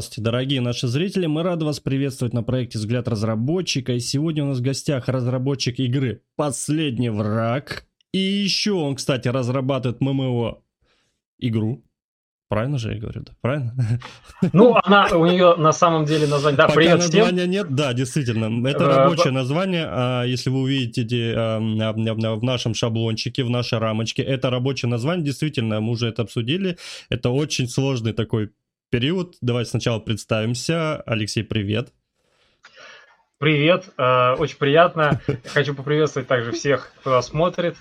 Здравствуйте, дорогие наши зрители. Мы рады вас приветствовать на проекте «Взгляд разработчика». И сегодня у нас в гостях разработчик игры «Последний враг». И еще он, кстати, разрабатывает ММО игру. Правильно же я говорю, да? Правильно? Ну, она, у нее на самом деле название... Да, Пока привет названия всем. нет, да, действительно. Это Э, рабочее название. а Если вы увидите в нашем шаблончике, в нашей рамочке, это рабочее название. Действительно, мы уже это обсудили. Это очень сложный такой период. Давайте сначала представимся. Алексей, привет. Привет, э, очень приятно. Хочу поприветствовать также всех, кто смотрит.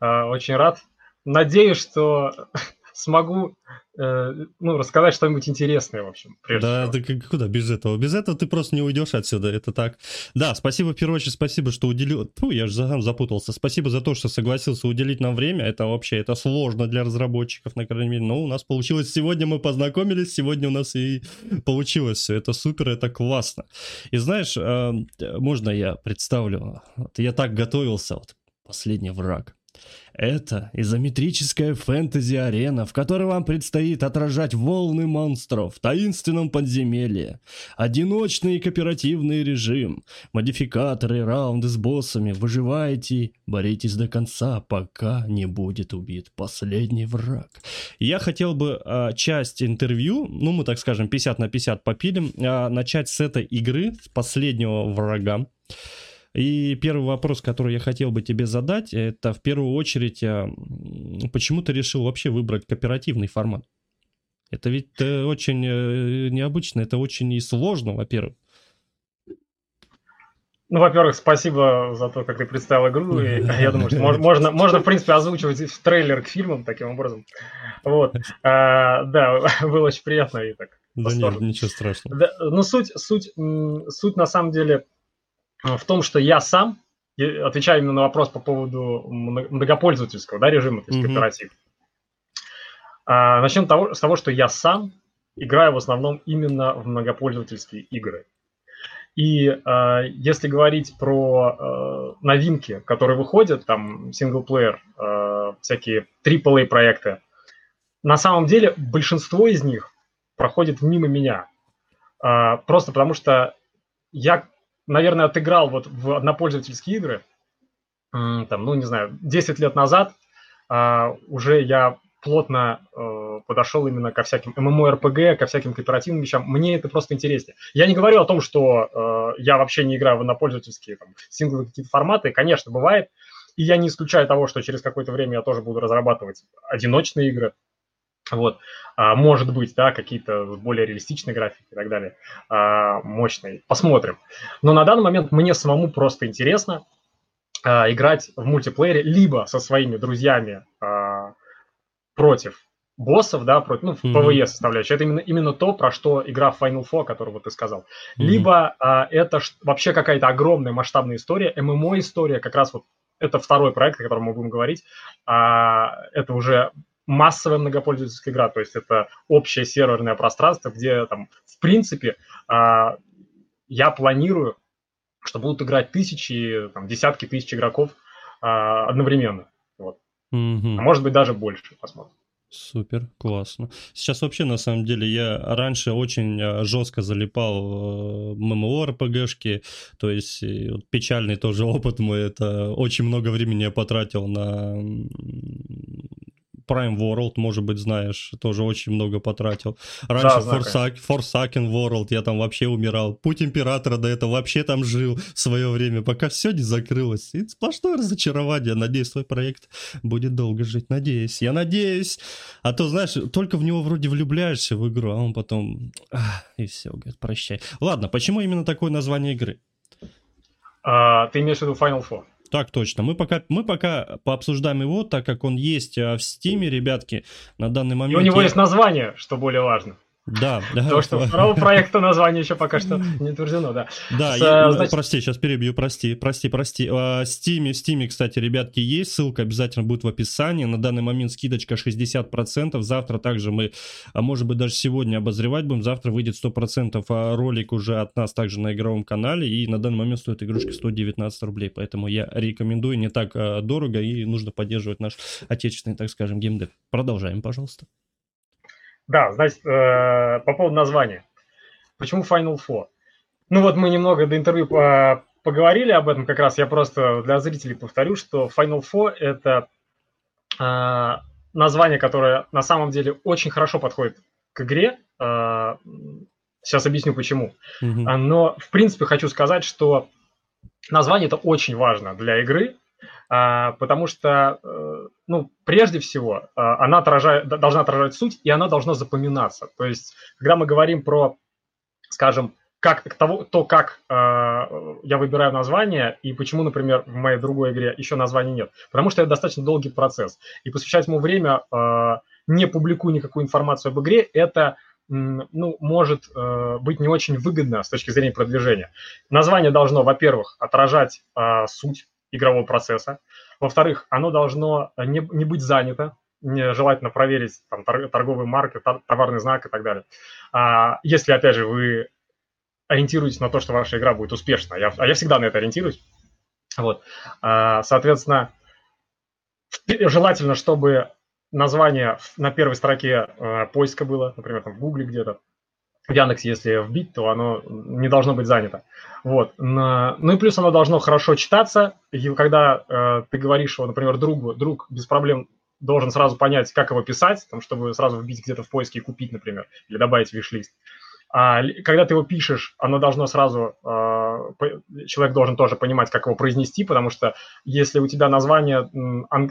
Э, Очень рад. Надеюсь, что смогу э, ну, рассказать что-нибудь интересное, в общем, Да, всего. ты куда без этого? Без этого ты просто не уйдешь отсюда, это так. Да, спасибо, в первую очередь, спасибо, что уделил... Фу, я же сам запутался. Спасибо за то, что согласился уделить нам время. Это вообще, это сложно для разработчиков, на крайней мере. Но у нас получилось сегодня, мы познакомились, сегодня у нас и получилось все. Это супер, это классно. И знаешь, э, можно я представлю? Вот я так готовился, вот, последний враг. Это изометрическая фэнтези-арена, в которой вам предстоит отражать волны монстров в таинственном подземелье, одиночный и кооперативный режим, модификаторы, раунды с боссами, выживайте, боритесь до конца, пока не будет убит последний враг. Я хотел бы а, часть интервью, ну мы так скажем 50 на 50 попилим, а, начать с этой игры, с последнего врага. И первый вопрос, который я хотел бы тебе задать, это в первую очередь, м, почему ты решил вообще выбрать кооперативный формат? Это ведь э, очень э, необычно, это очень и сложно, во-первых. Ну, во-первых, спасибо за то, как ты представил игру. И я думаю, что мож- можно, можно, в принципе, озвучивать в трейлер к фильмам таким образом. Вот. А, Да, было очень приятно и так. Да нет, ничего страшного. Да, ну, суть, суть, суть на самом деле э, в том, что я сам, отвечаю именно на вопрос по поводу мно- многопользовательского да, режима, то есть Мгм. кооператив. А, начнем того, с того, что я сам играю в основном именно в многопользовательские игры. И а, если говорить про э, новинки, которые выходят, там синглплеер, э, всякие AAA проекты, на самом деле большинство из них проходит мимо меня. А, просто потому что я, наверное, отыграл вот в однопользовательские игры, там, ну, не знаю, 10 лет назад а, уже я плотно э, подошел именно ко всяким MMORPG, ко всяким кооперативным вещам. Мне это просто интереснее. Я не говорю о том, что э, я вообще не играю в однопользовательские там, сингловые какие-то форматы. Конечно, бывает. И я не исключаю того, что через какое-то время я тоже буду разрабатывать одиночные игры. Вот, А, может быть, да, какие-то более реалистичные графики и так далее, а, мощные. Посмотрим. Но на данный момент мне самому просто интересно а, играть в мультиплеере либо со своими друзьями а, против боссов, да, против, ну, в. PvE составляющей. Это именно, именно то, про что игра Final Four, которую вот ты сказал. Мгм. Либо а, это ш- вообще какая-то огромная масштабная история, ММО-история, как раз вот это второй проект, о котором мы будем говорить. А, это уже массовая многопользовательская игра, то есть это общее серверное пространство, где там, в принципе, а, я планирую, что будут играть тысячи, там, десятки тысяч игроков а, одновременно. Вот. Мгм. А может быть даже больше, посмотрим. Супер, классно. Сейчас вообще, на самом деле, я раньше очень э, жестко залипал в ММО-РПГшки, то есть вот печальный тоже опыт мой, это очень много времени я потратил на Prime World, может быть, знаешь, тоже очень много потратил. Раньше Да, Forsaken, World, я там вообще умирал. Путь Императора до этого вообще там жил в свое время, пока все не закрылось. И сплошное разочарование. Надеюсь, свой проект будет долго жить. Надеюсь. Я надеюсь. А то, знаешь, только в него вроде влюбляешься в игру, а он потом... ах, и все, говорит, прощай. Ладно, почему именно такое название игры? А, ты имеешь в виду Final Four? Так точно. Мы пока, мы пока пообсуждаем его, так как он есть а, в Стиме, ребятки, на данный И момент. у него я- есть название, что более важно. Да, да. То, что второго проекта название еще пока что не утверждено, да. Да, С, я- э, значит- прости, сейчас перебью, прости, прости, прости. А, в Стиме, кстати, ребятки, есть, ссылка обязательно будет в описании. На данный момент скидочка 60%. Завтра также мы, а может быть, даже сегодня обозревать будем. Завтра выйдет 100% а ролик уже от нас также на игровом канале. И на данный момент стоит игрушка 119 рублей. Поэтому я рекомендую, не так а, дорого, и нужно поддерживать наш отечественный, так скажем, геймдев. Продолжаем, пожалуйста. Да, значит, э, по поводу названия. почему Final Four? Ну вот мы немного до интервью по, поговорили об этом как раз. Я просто для зрителей повторю, что Final Four – это э, название, которое на самом деле очень хорошо подходит к игре. Э, сейчас объясню почему. Mm-hmm. Но в принципе хочу сказать, что название это очень важно для игры, а, потому что, э, ну, прежде всего, а, она отражает, должна отражать суть, и она должна запоминаться. То есть, когда мы говорим про, скажем, как, того, то, как э, я выбираю название и почему, например, в моей другой игре еще названия нет. Потому что это достаточно долгий процесс. И посвящать ему время, э, не публикуя никакую информацию об игре, это ну, может э, быть не очень выгодно с точки зрения продвижения. Название должно, во-первых, отражать э, суть игрового процесса. Во-вторых, оно должно не, не быть занято, желательно проверить там, торговые марки, товарный знак и так далее. А, если, опять же, вы ориентируетесь на то, что ваша игра будет успешна, я, а я всегда на это ориентируюсь. Вот. А, соответственно, желательно, чтобы название на первой строке э, поиска было, например, там в Гугле где-то, в Яндексе, если вбить, то оно не должно быть занято. Вот. Ну и плюс оно должно хорошо читаться. И когда э, ты говоришь, что, например, другу, друг без проблем должен сразу понять, как его писать, там, чтобы сразу вбить где-то в поиске и купить, например, или добавить в виш-лист. А когда ты его пишешь, оно должно сразу, э, человек должен тоже понимать, как его произнести, потому что если у тебя название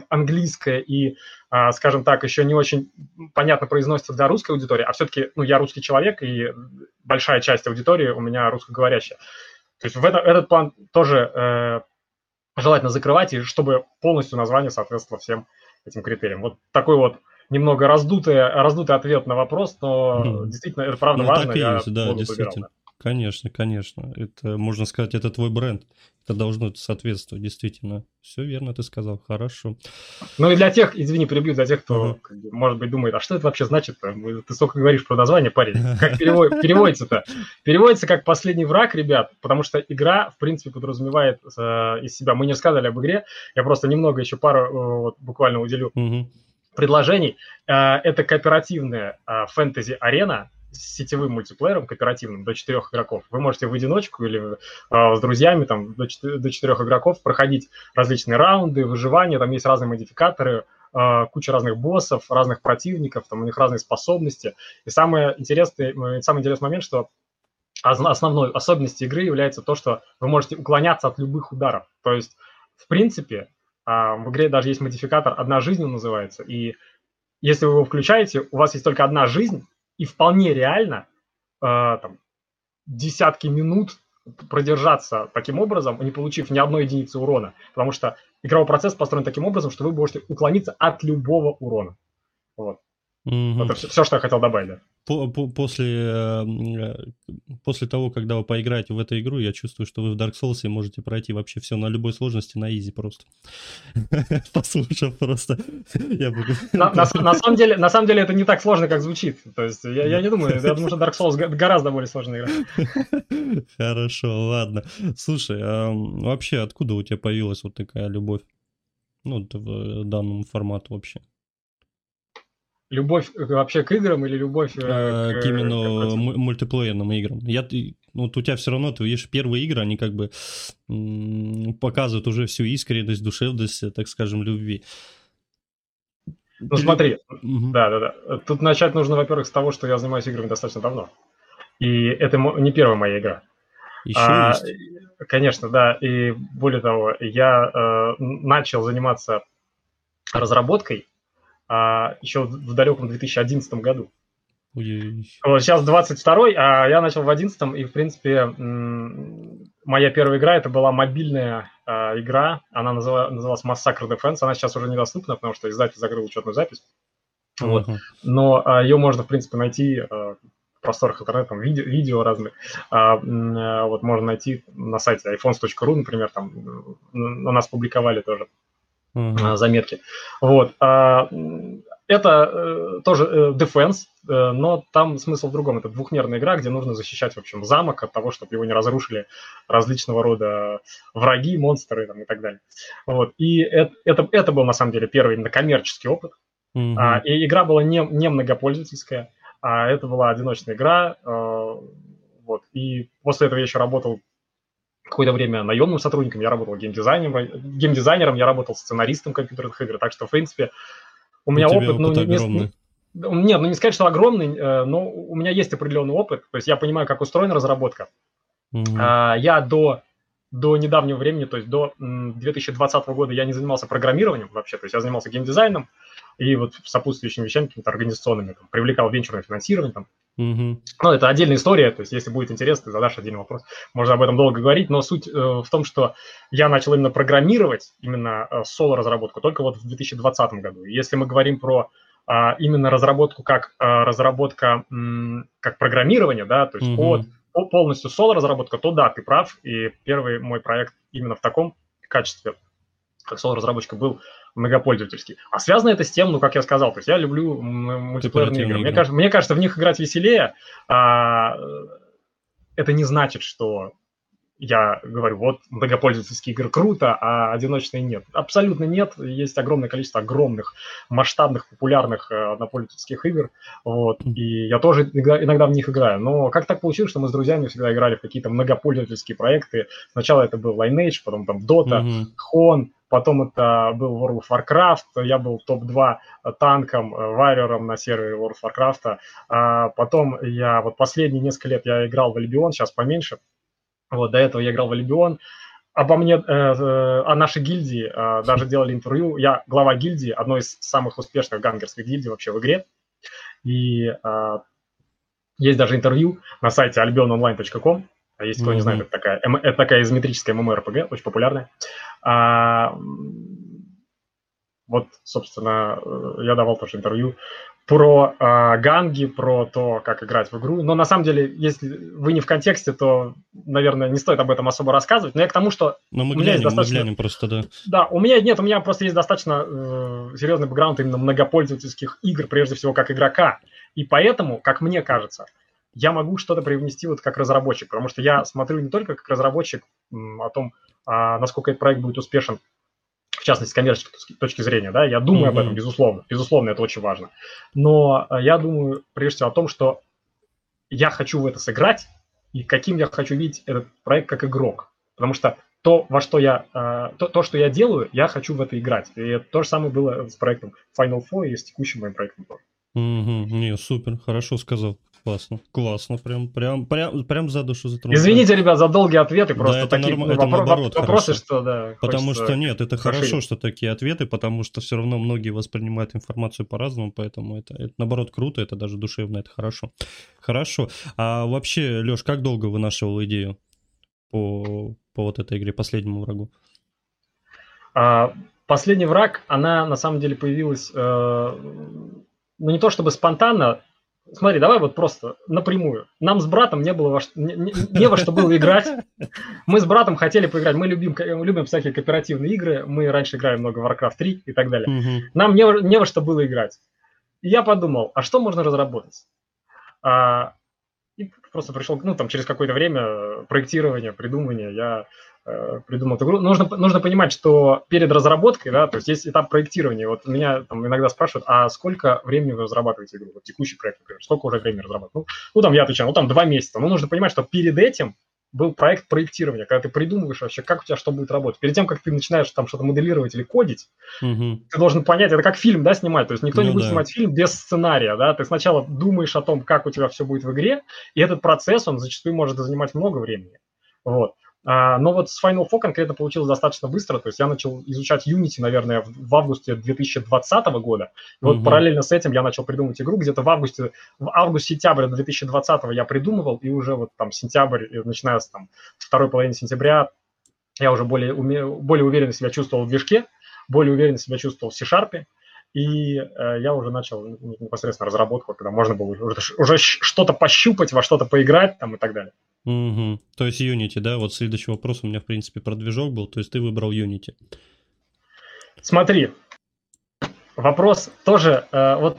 английское и, э, скажем так, еще не очень понятно произносится для русской аудитории, а все-таки, ну, я русский человек, и большая часть аудитории у меня русскоговорящая. То есть в это, этот план тоже э, желательно закрывать, и чтобы полностью название соответствовало всем этим критериям. Вот такой вот немного раздутый, раздутый ответ на вопрос, но действительно это правда ну, важно. Так и есть, да, действительно. Выбирал, Конечно, конечно. Это, можно сказать, это твой бренд. Это должно соответствовать, действительно. Все верно ты сказал, хорошо. Ну и для тех, извини, перебью, для тех, кто, uh-huh. как бы, может быть, думает, а что это вообще значит? -то? Ты столько говоришь про название, парень. Как переводится-то? Переводится как «последний враг», ребят, потому что игра, в принципе, подразумевает э, из себя... Мы не рассказали об игре, я просто немного еще пару э, вот, буквально уделю uh-huh предложений. Э, это кооперативная э, фэнтези-арена с сетевым мультиплеером кооперативным до четырех игроков. Вы можете в одиночку или э, с друзьями там, до, четырех игроков проходить различные раунды, выживания, там есть разные модификаторы, куча разных боссов, разных противников, там у них разные способности. И самое интересное, самый интересный момент, что основной особенностью игры является то, что вы можете уклоняться от любых ударов. То есть, в принципе, а в игре даже есть модификатор «одна жизнь» он называется, и если вы его включаете, у вас есть только одна жизнь, и вполне реально э, там, десятки минут продержаться таким образом, не получив ни одной единицы урона, потому что игровой процесс построен таким образом, что вы можете уклониться от любого урона. Вот. Mm-hmm. Это все, все, что я хотел добавить. Да. По, по, после, э, после того, когда вы поиграете в эту игру, я чувствую, что вы в Dark Souls можете пройти вообще все на любой сложности, на изи просто. Послушав просто. на, самом деле, на самом деле это не так сложно, как звучит. То есть я, не думаю, я думаю, что Dark Souls гораздо более сложная игра. Хорошо, ладно. Слушай, а вообще откуда у тебя появилась вот такая любовь? Ну, в данному формату вообще. Любовь вообще к играм или любовь э, э, к, к именно к мультиплеерным играм? Я, ну, вот у тебя все равно, ты видишь, первые игры, они как бы показывают уже всю искренность, душевность, э, так скажем, любви. Ну, смотри, угу. да, да, да. Тут начать нужно, во-первых, с того, что я занимаюсь играми достаточно давно. И это не первая моя игра. Еще а, есть? Конечно, да. И более того, я э, начал заниматься разработкой а, еще в далеком 2011 году. Вот сейчас 22-й, а я начал в 11 и, в принципе, моя первая игра, это была мобильная э, игра, она называлась, называлась Massacre Defense, она сейчас уже недоступна, потому что издатель закрыл учетную запись. Uh-huh. Вот. Но э, ее можно, в принципе, найти э, в просторах интернета, там видео, видео разные. А, э, вот можно найти на сайте iPhones.ru, например, там на нас публиковали тоже uh-huh. заметки. Вот. А, это э, тоже э, defense, э, но там смысл в другом. Это двухмерная игра, где нужно защищать, в общем, замок от того, чтобы его не разрушили различного рода враги, монстры там, и так далее. Вот. И это, это, это был, на самом деле, первый именно коммерческий опыт. Uh-huh. А, и игра была не, не многопользовательская, а это была одиночная игра. вот. И после этого я еще работал какое-то время наемным сотрудником, я работал геймдизайнером, геймдизайнером, я работал сценаристом компьютерных игр, так что, в принципе, у меня у опыт, опыт, ну, не, нет, ну не сказать, что огромный, э, но у меня есть определенный опыт, то есть я понимаю, как устроена разработка. Mm-hmm. Я до, до недавнего времени, то есть до 2020 года я не занимался программированием вообще, то есть я занимался геймдизайном и вот сопутствующими вещами, какими-то организационными, там, привлекал венчурное финансирование, там. Mm-hmm. Ну, это отдельная история, то есть если будет интересно, ты задашь отдельный вопрос, можно об этом долго говорить, но суть э, в том, что я начал именно программировать, именно э, соло-разработку только вот в 2020 году. если мы говорим про а, именно разработку как а, разработка как программирование, да, то есть mm-hmm. под полностью соло-разработка, то да, ты прав. И первый мой проект именно в таком качестве, как соло-разработчика, был многопользовательский. А связано это с тем, ну, как я сказал, то есть я люблю мультиплеерные игры. Мне кажется, мне кажется, в них играть веселее. А, это не значит, что я говорю, вот многопользовательские игры круто, а одиночные нет. Абсолютно нет. Есть огромное количество огромных, масштабных, популярных э, однопользовательских игр. Вот. И я тоже иногда, иногда в них играю. Но как так получилось, что мы с друзьями всегда играли в какие-то многопользовательские проекты. Сначала это был Lineage, потом там Dota, mm-hmm. Хон, потом это был World of Warcraft, я был топ-2 танком, варьером на сервере World of Warcraft, а потом я вот последние несколько лет я играл в Albion, сейчас поменьше, вот, до этого я играл в Алибион. Обо мне, э, э, о нашей гильдии э, даже делали интервью. Я глава гильдии, одной из самых успешных гангерских гильдий вообще в игре. И э, есть даже интервью на сайте albiononline.com. А если кто не знает, это такая, это такая изометрическая MMORPG, очень популярная. А, вот, собственно, э, я давал тоже интервью про э, ганги, про то, как играть в игру. Но на самом деле, если вы не в контексте, то, наверное, не стоит об этом особо рассказывать. Но я к тому, что Но мы у меня глянем, есть достаточно... мы глянем просто, да. Да, у меня нет, у меня просто есть достаточно э, серьезный бэкграунд именно многопользовательских игр, прежде всего, как игрока. И поэтому, как мне кажется, я могу что-то привнести вот как разработчик, потому что я смотрю не только как разработчик о том, а, насколько этот проект будет успешен в частности, с коммерческой точки зрения, да, я думаю mm-hmm. об этом, безусловно, безусловно, это очень важно. Но э, я думаю, прежде всего, о том, что я хочу в это сыграть, и каким я хочу видеть этот проект как игрок. Потому что то, во что я, э, то, то, что я делаю, я хочу в это играть. И то же самое было с проектом Final Four и с текущим моим проектом тоже. Угу, не, супер, хорошо сказал. Классно, классно, прям, прям, прям, прям за душу затронул. Извините, ребят, за долгие ответы, просто да, это такие норм... это наоборот, вопросы, хорошо. что да. Потому что нет, это хорошо, что такие ответы, потому что все равно многие воспринимают информацию по-разному, поэтому это, это наоборот круто, это даже душевно, это хорошо. Хорошо. А вообще, Леш, как долго вынашивал идею по, по вот этой игре, последнему врагу? А, последний враг, она на самом деле появилась, э, ну не то чтобы спонтанно, Смотри, давай вот просто напрямую. Нам с братом не было во что, не, не, не во что было играть. Мы с братом хотели поиграть. Мы любим, любим всякие кооперативные игры. Мы раньше играли много в Warcraft 3 и так далее. Угу. Нам не, не во что было играть. И я подумал, а что можно разработать? А, и просто пришел, ну, там, через какое-то время проектирования, придумывания, я придумал эту игру. Нужно, нужно понимать, что перед разработкой, да, то есть есть этап проектирования. Вот меня там иногда спрашивают, а сколько времени вы разрабатываете игру? Вот текущий проект, например, сколько уже времени разрабатывать? Ну, ну, там я отвечаю, ну, там два месяца. Но нужно понимать, что перед этим был проект проектирования, когда ты придумываешь вообще, как у тебя что будет работать. Перед тем, как ты начинаешь там что-то моделировать или кодить, угу. ты должен понять, это как фильм, да, снимать. То есть никто ну, не будет да. снимать фильм без сценария, да. Ты сначала думаешь о том, как у тебя все будет в игре, и этот процесс, он зачастую может занимать много времени. Вот. А, но вот с Final Four конкретно получилось достаточно быстро. То есть я начал изучать Unity, наверное, в августе 2020 года. И вот угу. параллельно с этим я начал придумывать игру. Где-то в августе, в август-сентябрь 2020 я придумывал, и уже вот там сентябрь, начиная с там второй половины сентября, я уже более, уме, более уверенно себя чувствовал в движке, более уверенно себя чувствовал в C-Sharp. И э, я уже начал непосредственно разработку, когда можно было уже, уже что-то пощупать, во что-то поиграть там и так далее. Угу. То есть Unity, да? Вот следующий вопрос у меня, в принципе, про движок был. То есть ты выбрал Unity. Смотри, вопрос тоже, э, вот,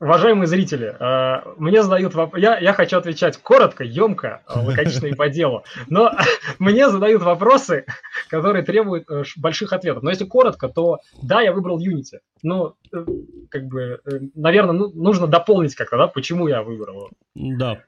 уважаемые зрители, э, мне задают вопрос, я, я хочу отвечать коротко, емко, э, лаконично и по делу, но мне задают вопросы, которые требуют э, больших ответов. Но если коротко, то да, я выбрал Unity. Ну, э, как бы, наверное, ну, нужно дополнить как-то, да, почему я выбрал его. Да.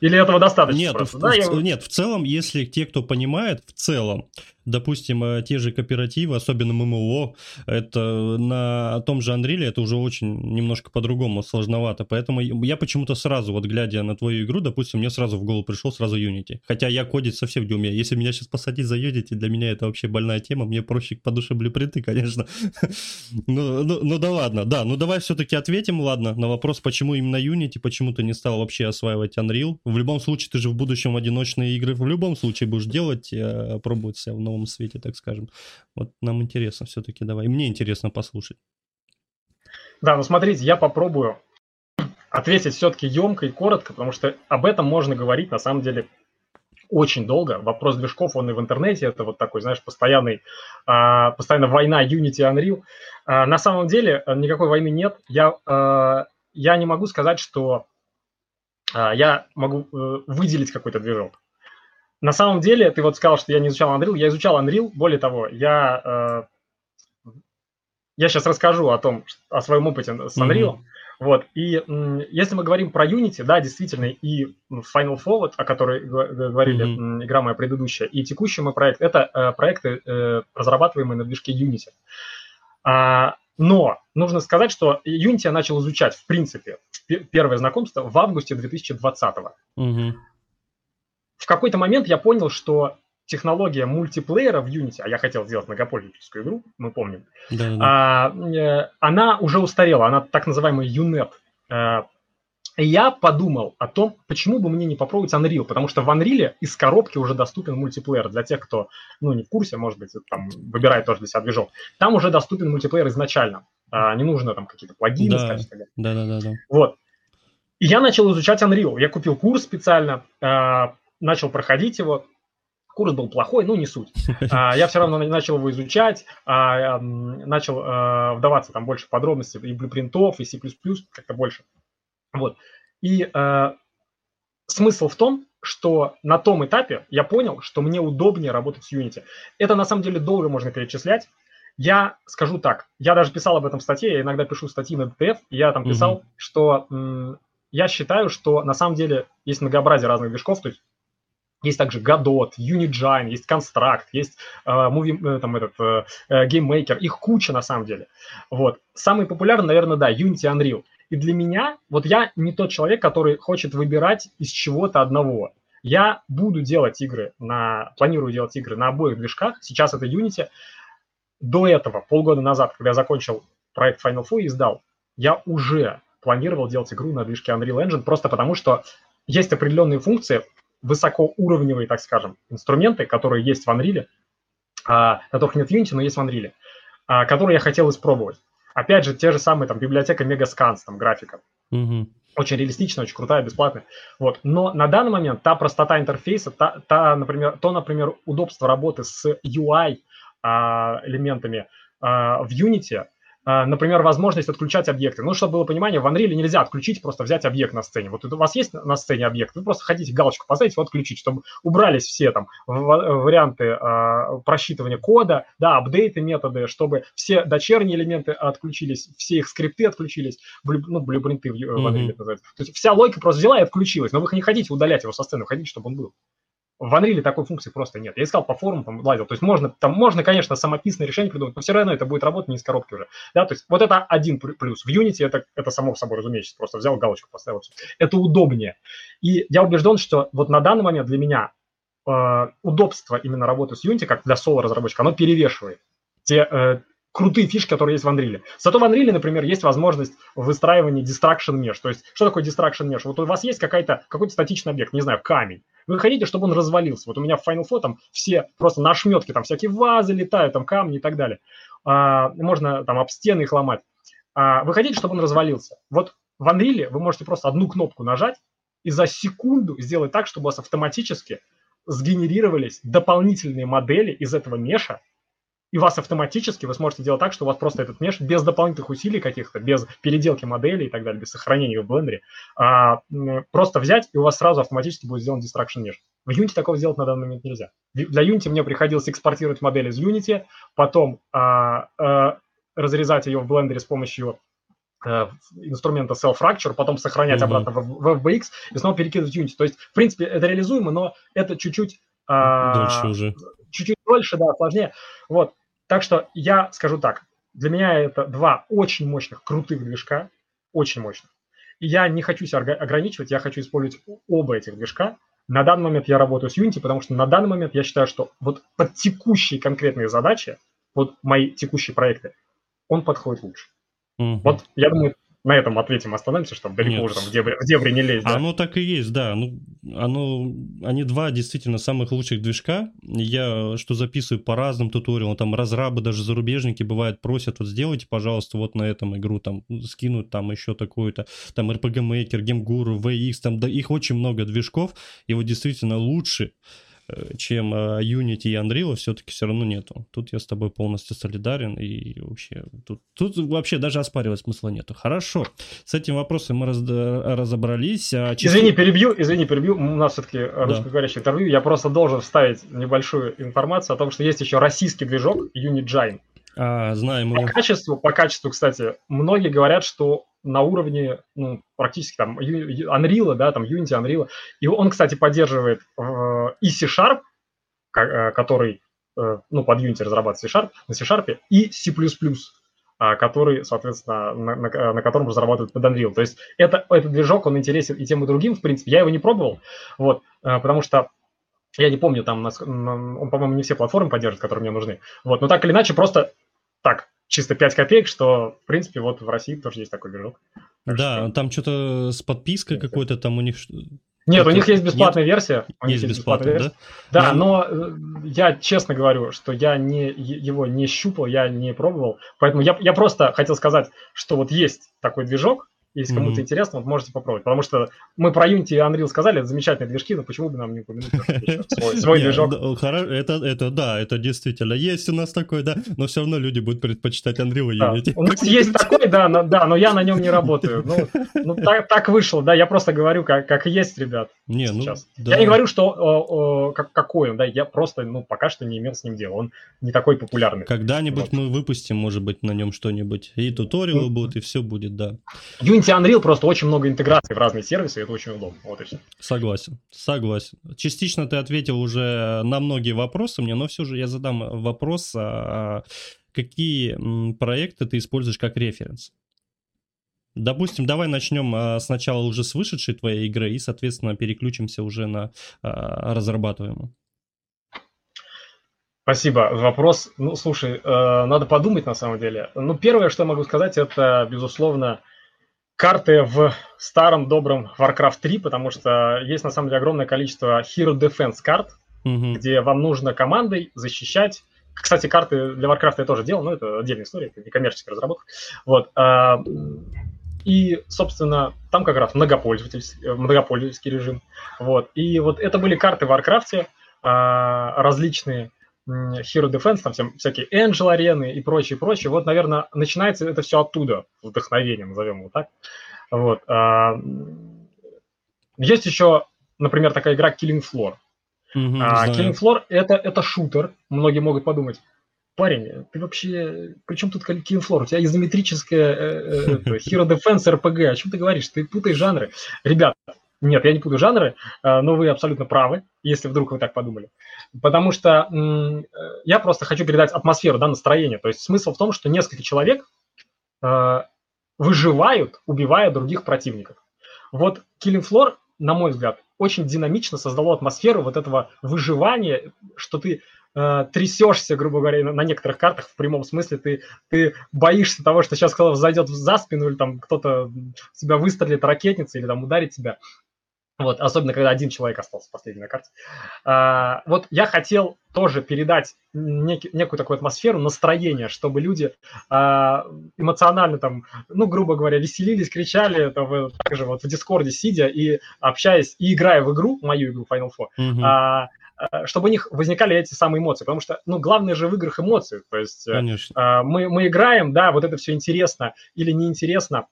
Или этого достаточно? Нет, в, да, в, я... нет, в целом, если те, кто понимает, в целом, допустим, э, те же кооперативы, особенно ММО, это на том же Unreal это уже очень немножко по-другому сложновато. Поэтому я почему-то сразу, вот глядя на твою игру, допустим, мне сразу в голову пришел сразу Unity. Хотя я кодить совсем не умею. Если меня сейчас посадить за Unity, для меня это вообще больная тема. Мне проще по душе блюпринты, конечно. ну, ну, ну да ладно. Да, ну давай все-таки ответим, ладно, на вопрос, почему именно Unity, почему ты не стал вообще осваивать Unreal. В любом случае, ты же в будущем одиночные игры в любом случае будешь делать, э, пробовать себя в новом новом свете, так скажем. Вот нам интересно все-таки, давай. Мне интересно послушать. Да, ну смотрите, я попробую ответить все-таки емко и коротко, потому что об этом можно говорить на самом деле очень долго. Вопрос движков, он и в интернете, это вот такой, знаешь, постоянный, а, постоянно война Unity Unreal. А, на самом деле э, никакой войны нет. Я, а, я не могу сказать, что я могу э, выделить какой-то движок. На самом деле, ты вот сказал, что я не изучал Unreal. Я изучал Unreal. Более того, я, э, я сейчас расскажу о том, о своем опыте с Unreal. Mm-hmm. Вот. И если мы говорим про Unity, да, действительно, и Final Forward, о которой говорили, mm-hmm. игра моя предыдущая, и текущий мой проект, это э, проекты, э, разрабатываемые на движке Unity. А, но нужно сказать, что Unity я начал изучать, в принципе, первое знакомство в августе 2020. Mm-hmm в какой-то момент я понял, что технология мультиплеера в Unity, а я хотел сделать многопользовательскую игру, мы помним, да, да. А, э, она уже устарела, она так называемая UNET. А, и я подумал о том, почему бы мне не попробовать Unreal, потому что в Unreal из коробки уже доступен мультиплеер. Для тех, кто ну, не в курсе, может быть, там, выбирает тоже для себя движок. Там уже доступен мультиплеер изначально. А, не нужно там какие-то плагины да, скачать. Да, да, да, да. Вот. И я начал изучать Unreal. Я купил курс специально, а, начал проходить его, курс был плохой, ну не суть. А, я все равно начал его изучать, а, начал а, вдаваться там больше в подробности и блюпринтов, и C++, как-то больше. Вот. И смысл в том, что на том этапе я понял, что мне удобнее работать с Unity. Это на самом деле долго можно перечислять. Я скажу так, я даже писал об этом в статье, я иногда пишу статьи на DTF, и я там писал, mm-hmm. что я считаю, что на самом деле есть многообразие разных движков, то есть есть также Godot, Unigine, есть Construct, есть э, movie, э, там этот, э, э, Game Maker. Их куча на самом деле. Вот. Самый популярный, наверное, да, Unity Unreal. И для меня, вот я не тот человек, который хочет выбирать из чего-то одного. Я буду делать игры на, планирую делать игры на обоих движках. Сейчас это Unity. До этого, полгода назад, когда я закончил проект Final Four и сдал, я уже планировал делать игру на движке Unreal Engine, просто потому что есть определенные функции, высокоуровневые, так скажем, инструменты, которые есть в Unreal, а, которых нет в Unity, но есть в Unreal, а, которые я хотел испробовать. Опять же, те же самые, там, библиотека Megascans, там, графика. Mm-hmm. Очень реалистичная, очень крутая, бесплатная. Вот. Но на данный момент та простота интерфейса, та, та например, то, например, удобство работы с UI а, элементами а, в Unity, например, возможность отключать объекты. Ну, чтобы было понимание, в Unreal нельзя отключить, просто взять объект на сцене. Вот у вас есть на сцене объект, вы просто хотите галочку поставить, его отключить, чтобы убрались все там варианты э, просчитывания кода, да, апдейты методы, чтобы все дочерние элементы отключились, все их скрипты отключились, блю, ну, блюпринты в, mm-hmm. в Unreal это называется. То есть вся логика просто взяла и отключилась, но вы не хотите удалять его со сцены, вы хотите, чтобы он был. В Unreal такой функции просто нет. Я искал по форумам, там, лазил. То есть можно, там можно, конечно, самописное решение придумать, но все равно это будет работать не из коробки уже. Да, то есть вот это один плюс. В Unity это, это само собой разумеется. Просто взял галочку, поставил. Все. Это удобнее. И я убежден, что вот на данный момент для меня э, удобство именно работы с Unity, как для соло-разработчика, оно перевешивает те, э, крутые фишки, которые есть в Unreal. Зато в Unreal, например, есть возможность выстраивания distraction mesh. То есть, что такое distraction mesh? Вот у вас есть какая-то, какой-то статичный объект, не знаю, камень. Вы хотите, чтобы он развалился. Вот у меня в Final Four там все просто на шметке, там всякие вазы летают, там камни и так далее. А, можно там об стены их ломать. А, вы хотите, чтобы он развалился. Вот в Unreal вы можете просто одну кнопку нажать и за секунду сделать так, чтобы у вас автоматически сгенерировались дополнительные модели из этого меша, и вас автоматически вы сможете делать так, что у вас просто этот меш без дополнительных усилий каких-то, без переделки модели и так далее, без сохранения в блендере, а, просто взять, и у вас сразу автоматически будет сделан distraction mesh. В Unity такого сделать на данный момент нельзя. Для Unity мне приходилось экспортировать модель из Unity, потом а, а, разрезать ее в блендере с помощью э, инструмента Cell Fracture, потом сохранять mm-hmm. обратно в, в FBX и снова перекидывать в Unity. То есть, в принципе, это реализуемо, но это чуть-чуть... Э, дольше уже. Чуть-чуть дольше, да, сложнее. Вот. Так что я скажу так. Для меня это два очень мощных, крутых движка, очень мощных. И я не хочу себя ограничивать, я хочу использовать оба этих движка. На данный момент я работаю с Unity, потому что на данный момент я считаю, что вот под текущие конкретные задачи, вот мои текущие проекты, он подходит лучше. Угу. Вот я думаю, на этом ответим, остановимся, чтобы далеко Нет. уже там в дебри, в дебри не лезть. Да? Оно так и есть, да. Ну, оно, они два действительно самых лучших движка. Я что записываю по разным туториалам, там разрабы, даже зарубежники бывают просят, вот сделайте, пожалуйста, вот на этом игру, там скинуть там еще такую-то, там RPG Maker, Game Guru, VX, там да, их очень много движков, и вот действительно лучше чем э, Unity и Unreal, все-таки все равно нету. Тут я с тобой полностью солидарен, и вообще, тут, тут вообще даже оспаривать смысла нету. Хорошо, с этим вопросом мы раз, разобрались. А часы... Извини, перебью, извини, перебью, у нас все-таки да. русскоговорящее интервью, я просто должен вставить небольшую информацию о том, что есть еще российский движок Unigine. А, знаем по его. Качеству, по качеству, кстати, многие говорят, что на уровне, ну, практически там Unreal, да, там Unity, Unreal. И он, кстати, поддерживает э, и C-Sharp, э, который, э, ну, под Unity разрабатывает C-Sharp, на C-Sharp, и C++, э, который, соответственно, на, на, на котором разрабатывают под Unreal. То есть это, этот движок, он интересен и тем, и другим, в принципе. Я его не пробовал, вот, э, потому что я не помню, там, он, по-моему, не все платформы поддерживает, которые мне нужны. Вот, но так или иначе, просто так, чисто 5 копеек, что, в принципе, вот в России тоже есть такой движок. да, что... там что-то с подпиской какой-то там у них... Нет, у них есть бесплатная Нет? версия. У есть, есть бесплатная, версия. да? Да, но... но э, я честно говорю, что я не, его не щупал, я не пробовал. Поэтому я, я просто хотел сказать, что вот есть такой движок, если кому-то mm-hmm. интересно, вот можете попробовать. Потому что мы про Unity и Unreal сказали, это замечательные движки, но почему бы нам не упомянуть свой, свой движок? Это, это, да, это действительно есть у нас такой, да, но все равно люди будут предпочитать Unreal и Unity. У нас есть такой, да, но, да, но я на нем не работаю. Ну, ну так, вышло, да, я просто говорю, как, как есть, ребят. Не, ну, сейчас. Я не говорю, что как, какой он, да, я просто, ну, пока что не имел с ним дела, он не такой популярный. Когда-нибудь мы выпустим, может быть, на нем что-нибудь, и туториалы будут, и все будет, да. Unity Unity Unreal просто очень много интеграций в разные сервисы, и это очень удобно. Вот и все. Согласен, согласен. Частично ты ответил уже на многие вопросы мне, но все же я задам вопрос, а, какие проекты ты используешь как референс? Допустим, давай начнем а, сначала уже с вышедшей твоей игры и, соответственно, переключимся уже на а, разрабатываемую. Спасибо. Вопрос, ну, слушай, э, надо подумать на самом деле. Ну, первое, что я могу сказать, это, безусловно, карты в старом добром Warcraft 3, потому что есть на самом деле огромное количество Hero Defense карт, угу. где вам нужно командой защищать. Кстати, карты для Warcraft я тоже делал, но это отдельная история, это не коммерческая разработка. Вот. А, и, собственно, там как раз многопользовательский, многопользовательский режим. Вот. И вот это были карты в Warcraft а, различные, Hero Defense, там вся, всякие Angel арены и прочее, прочее. Вот, наверное, начинается это все оттуда, вдохновение, назовем его так. Вот. А, есть еще, например, такая игра Killing Floor. Mm-hmm, а, Killing Floor это, это шутер. Многие могут подумать, парень, ты вообще, при чем тут Killing Floor? У тебя изометрическая э, э, Hero Defense RPG, о чем ты говоришь? Ты путаешь жанры. Ребят, нет, я не путаю жанры, э, но вы абсолютно правы, если вдруг вы так подумали. Потому что э, я просто хочу передать атмосферу, да, настроение. То есть смысл в том, что несколько человек э, выживают, убивая других противников. Вот Killing Floor, на мой взгляд, очень динамично создало атмосферу вот этого выживания, что ты трясешься, грубо говоря, на, на некоторых картах, в прямом смысле, ты, ты боишься того, что сейчас кто-то зайдет за спину, или там кто-то тебя выстрелит ракетницей, или там ударит тебя. Вот, особенно, когда один человек остался последний на карте. А, вот я хотел тоже передать нек, некую такую атмосферу, настроение, чтобы люди а, эмоционально там, ну, грубо говоря, веселились, кричали, там, также вот в Дискорде сидя и общаясь, и играя в игру, мою игру Final Four, mm-hmm. а, чтобы у них возникали эти самые эмоции, потому что, ну, главное же в играх эмоции, то есть а, мы, мы играем, да, вот это все интересно или неинтересно,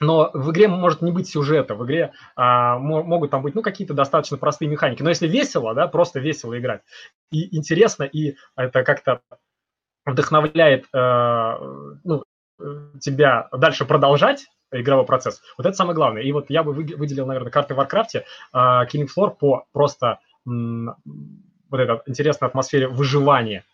но в игре может не быть сюжета, в игре а, могут там быть ну, какие-то достаточно простые механики. Но если весело, да, просто весело играть, и интересно, и это как-то вдохновляет, э, ну, тебя дальше продолжать игровой процесс. Вот это самое главное. И вот я бы выделил, наверное, карты в Warcraft, Killing Floor по просто вот этой интересной атмосфере выживания.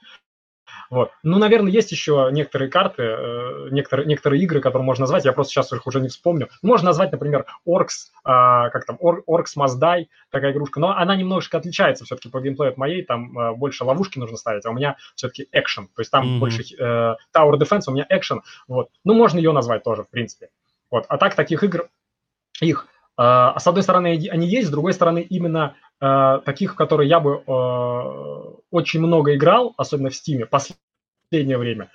Вот. Ну, наверное, есть еще некоторые карты, э, некоторые, некоторые игры, которые можно назвать, я просто сейчас их уже не вспомню. Можно назвать, например, Orcs, э, как там, Or, Orcs Must Die, такая игрушка, но она немножечко отличается все-таки по геймплею от моей, там э, больше ловушки нужно ставить, а у меня все-таки экшен, то есть там mm-hmm. больше э, Tower Defense, у меня экшен, вот. Ну, можно ее назвать тоже, в принципе. Вот. А так, таких игр, их а с одной стороны, они есть, с другой стороны, именно э, таких, в которые я бы э, очень много играл, особенно в Стиме, последнее время,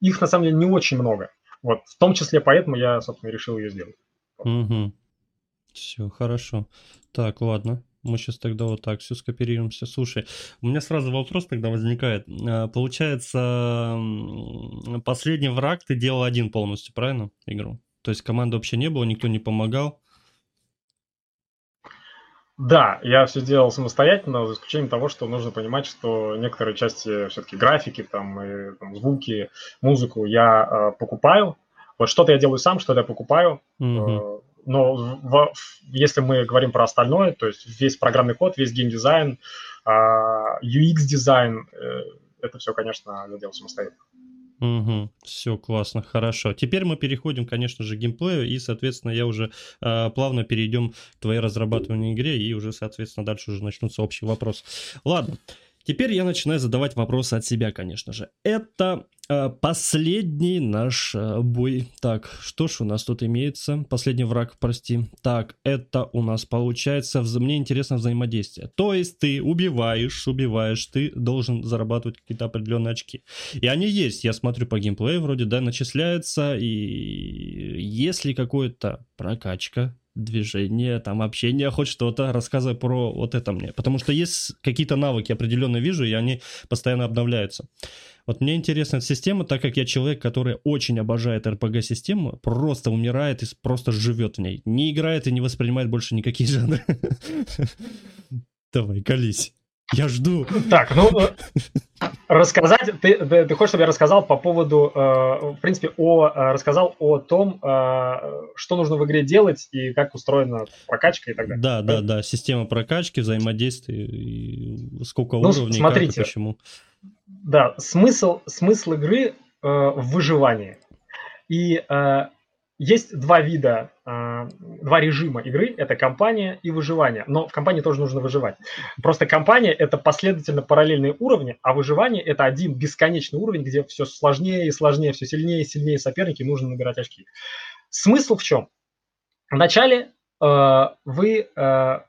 их на самом деле не очень много. Вот, в том числе поэтому я, собственно, решил ее сделать. Угу. Все, хорошо. Так, ладно. Мы сейчас тогда вот так все скопируемся. Слушай, у меня сразу вопрос тогда возникает. А, получается, последний враг ты делал один полностью, правильно, игру? То есть команды вообще не было, никто не помогал? Да, я все делал самостоятельно, за исключением того, что нужно понимать, что некоторые части все-таки графики, там, и, там, звуки, музыку я э, покупаю. Вот что-то я делаю сам, что-то я покупаю. Mm-hmm. Э, но в, если мы говорим про остальное, то есть весь программный код, весь геймдизайн, э, UX-дизайн, э, это все, конечно, я делал самостоятельно. Угу, все классно, хорошо. Теперь мы переходим, конечно же, к геймплею, и, соответственно, я уже э, плавно перейдем к твоей разрабатыванию игре, и уже, соответственно, дальше уже начнутся общий вопрос. Ладно, теперь я начинаю задавать вопросы от себя, конечно же. Это Э, последний наш э, бой. Так, что ж у нас тут имеется? Последний враг, прости. Так, это у нас получается, мне интересно взаимодействие. То есть ты убиваешь, убиваешь, ты должен зарабатывать какие-то определенные очки. И они есть, я смотрю по геймплею, вроде, да, начисляются, и если какое-то прокачка, движение, там общение, хоть что-то, рассказывай про вот это мне. Потому что есть какие-то навыки определенно вижу, и они постоянно обновляются. Вот мне интересна эта система, так как я человек, который очень обожает RPG-систему, просто умирает и просто живет в ней. Не играет и не воспринимает больше никакие жанры. Давай, колись. Я жду. Так, ну, э, рассказать, ты, ты, ты хочешь, чтобы я рассказал по поводу, э, в принципе, о, э, рассказал о том, э, что нужно в игре делать и как устроена прокачка и так далее. Да, да, да, система прокачки, взаимодействия, и сколько ну, уровней, смотрите, как и почему. Да, смысл, смысл игры э, в выживании. И э, есть два вида, э, два режима игры. Это компания и выживание. Но в компании тоже нужно выживать. Просто компания – это последовательно параллельные уровни, а выживание – это один бесконечный уровень, где все сложнее и сложнее, все сильнее и сильнее соперники, нужно набирать очки. Смысл в чем? Вначале э, вы э,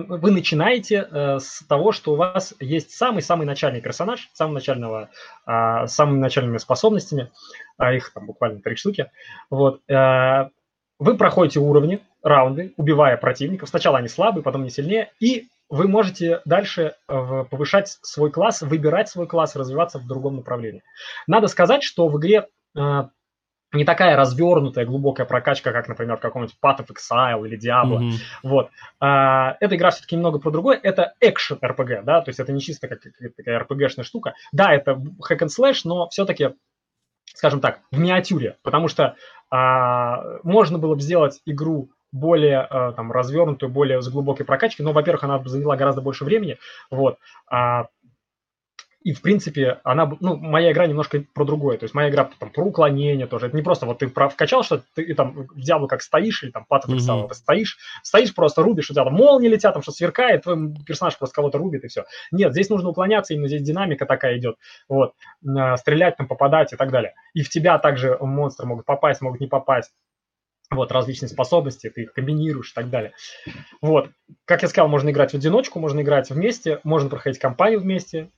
вы начинаете э, с того, что у вас есть самый-самый начальный персонаж, самый начального, э, самыми начальными способностями, а их там буквально три штуки. Вот. Э, вы проходите уровни, раунды, убивая противников. Сначала они слабые, потом не сильнее, и вы можете дальше э, повышать свой класс, выбирать свой класс, развиваться в другом направлении. Надо сказать, что в игре э, не такая развернутая, глубокая прокачка, как, например, в каком-нибудь Path of Exile или Diablo. Mm-hmm. Вот. А, эта игра все-таки немного про другое. Это экшен RPG, да, то есть это не чисто как, как такая RPG-шная штука. Да, это hack and slash, но все-таки, скажем так, в миниатюре, потому что а, можно было бы сделать игру более а, там развернутую, более с глубокой прокачкой, но, во-первых, она заняла гораздо больше времени, вот, а, и, в принципе, она, ну, моя игра немножко про другое. То есть моя игра там, про уклонение тоже. Это не просто вот ты вкачал что-то, ты и, там в Диабло как стоишь, или там Патов mm-hmm. ты стоишь, стоишь просто, рубишь, у тебя там молнии летят, там что сверкает, твой персонаж просто кого-то рубит, и все. Нет, здесь нужно уклоняться, именно здесь динамика такая идет. Вот. Стрелять, там, попадать и так далее. И в тебя также монстры могут попасть, могут не попасть вот, различные способности, ты их комбинируешь и так далее. Вот, как я сказал, можно играть в одиночку, можно играть вместе, можно проходить кампанию вместе,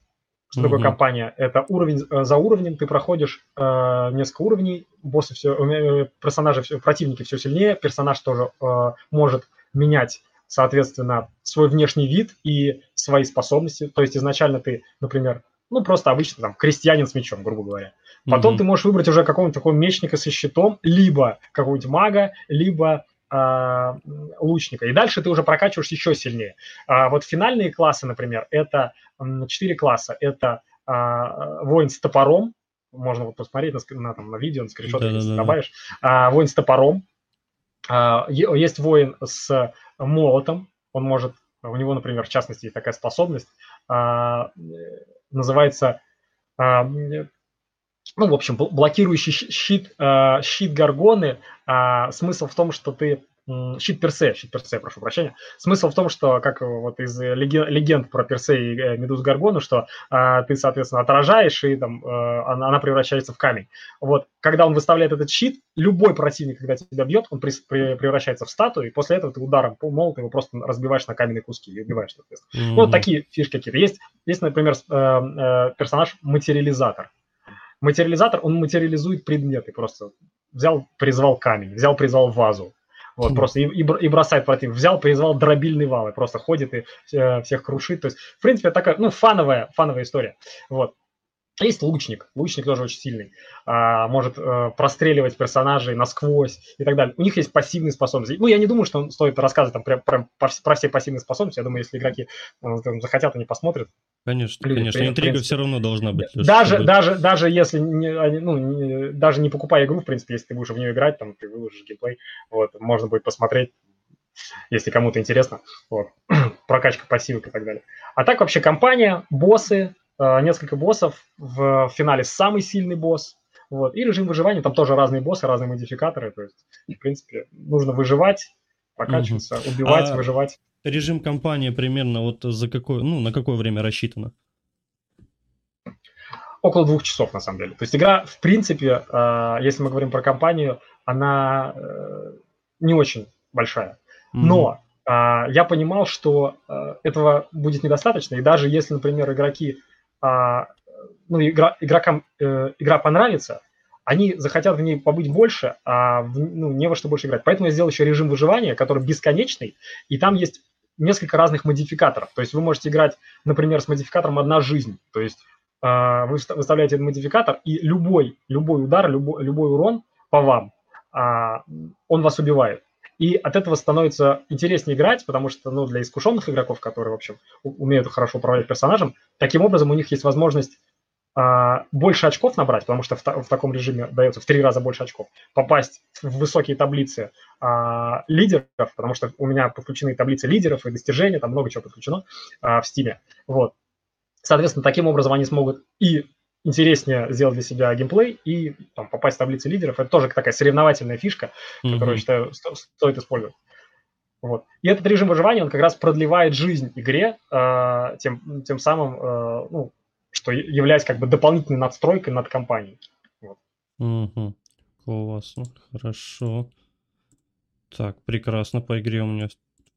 что такое компания? Это уровень э, за уровнем, ты проходишь э, несколько уровней, боссы все, э, персонажи, все, противники все сильнее, персонаж тоже э, может менять, соответственно, свой внешний вид и свои способности. То есть изначально ты, например, ну просто обычно там крестьянин с мечом, грубо говоря. Потом mm-hmm. ты можешь выбрать уже какого-нибудь такого мечника со щитом, либо какого-нибудь мага, либо лучника. И дальше ты уже прокачиваешь еще сильнее. А, вот финальные классы, например, это четыре класса. Это а, воин с топором, можно вот посмотреть на, на, там, на видео, на скриншоты, да, если да, добавишь. А, воин с топором. А, есть воин с молотом, он может, у него, например, в частности, есть такая способность, а, называется, а, ну, в общем, блокирующий щит, а, щит Гаргоны. А, смысл в том, что ты щит Персе, щит Персе, прошу прощения. Смысл в том, что, как вот из легенд, легенд про Персе и э, Медуз Гаргону, что а, ты, соответственно, отражаешь, и там она, она превращается в камень. Вот, когда он выставляет этот щит, любой противник, когда тебя бьет, он при, при, превращается в статую, и после этого ты ударом по его просто разбиваешь на каменные куски и убиваешь, соответственно. Mm-hmm. Вот такие фишки какие-то. Есть, есть например, э, э, персонаж материализатор. Материализатор, он материализует предметы просто. Взял, призвал камень, взял, призвал вазу, вот, просто и, и, и бросает против. Взял, призвал дробильный вал и просто ходит и э, всех крушит. То есть, в принципе, такая, ну, фановая, фановая история. Вот. Есть лучник. Лучник тоже очень сильный. А, может а, простреливать персонажей насквозь и так далее. У них есть пассивные способности. Ну, я не думаю, что стоит рассказывать там прям, прям про, про все пассивные способности. Я думаю, если игроки ну, там, захотят, они посмотрят. Конечно, Люди, конечно. Интрига принципе. все равно должна быть. Даже, чтобы... даже, даже если не, ну, не, даже не покупая игру, в принципе, если ты будешь в нее играть, там ты выложишь геймплей, вот, можно будет посмотреть, если кому-то интересно. Вот. Прокачка пассивок и так далее. А так вообще компания, боссы, Э, несколько боссов, в финале самый сильный босс, вот, и режим выживания, там тоже разные боссы, разные модификаторы, то есть, в принципе, нужно выживать, прокачиваться, угу. убивать, а выживать. Режим кампании примерно вот за какое, ну, на какое время рассчитано? Около двух часов, на самом деле. То есть игра, в принципе, э, если мы говорим про кампанию, она э, не очень большая. Но я понимал, что этого будет недостаточно, и даже если, например, игроки а, ну, игра, игрокам э, игра понравится, они захотят в ней побыть больше, а в, ну, не во что больше играть. Поэтому я сделал еще режим выживания, который бесконечный, и там есть несколько разных модификаторов. То есть вы можете играть, например, с модификатором «одна жизнь». То есть э, вы выставляете этот модификатор, и любой, любой удар, любой, любой урон по вам, э, он вас убивает. И от этого становится интереснее играть, потому что ну, для искушенных игроков, которые, в общем, умеют хорошо управлять персонажем, таким образом у них есть возможность а, больше очков набрать, потому что в, в таком режиме дается в три раза больше очков, попасть в высокие таблицы а, лидеров, потому что у меня подключены таблицы лидеров и достижений, там много чего подключено а, в Steam. Вот. Соответственно, таким образом они смогут и интереснее сделать для себя геймплей и там, попасть в таблицы лидеров. Это тоже такая соревновательная фишка, mm-hmm. которую, я считаю, сто- стоит использовать. Вот. И этот режим выживания, он как раз продлевает жизнь игре, э, тем, тем самым, э, ну, что являясь как бы дополнительной надстройкой над компанией. Вот. Угу. Классно, хорошо. Так, прекрасно по игре у меня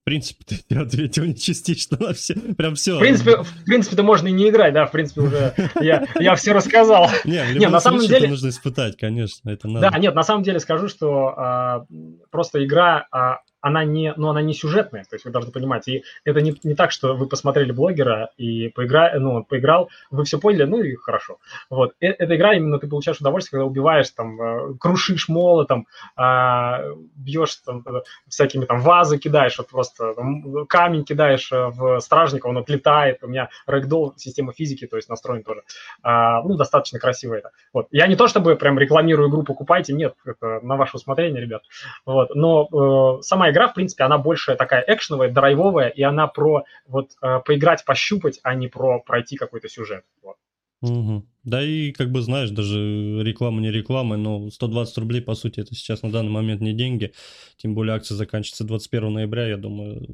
в принципе, ты ответил не частично на все. Прям все. В принципе, в принципе-то можно и не играть, да, в принципе, уже я, я все рассказал. Не, не на самом деле нужно испытать, конечно, это надо. Да, нет, на самом деле скажу, что а, просто игра а, она не, ну, она не сюжетная, то есть вы должны понимать, и это не, не так, что вы посмотрели блогера и поигра, ну, он поиграл, вы все поняли, ну и хорошо. Вот. Э, эта игра, именно ты получаешь удовольствие, когда убиваешь, там, э, крушишь молотом, а, бьешь там, э, всякими там вазы кидаешь, вот просто там, камень кидаешь в стражника, он отлетает, у меня рэгдол, система физики, то есть настроен тоже, а, ну, достаточно красиво это. Вот. Я не то чтобы прям рекламирую игру, покупайте, нет, это на ваше усмотрение, ребят. Вот. Но э, сама игра, в принципе, она больше такая экшеновая, драйвовая, и она про вот э, поиграть, пощупать, а не про пройти какой-то сюжет. Вот. Угу. Да и, как бы, знаешь, даже реклама не реклама, но 120 рублей, по сути, это сейчас на данный момент не деньги. Тем более акция заканчивается 21 ноября, я думаю,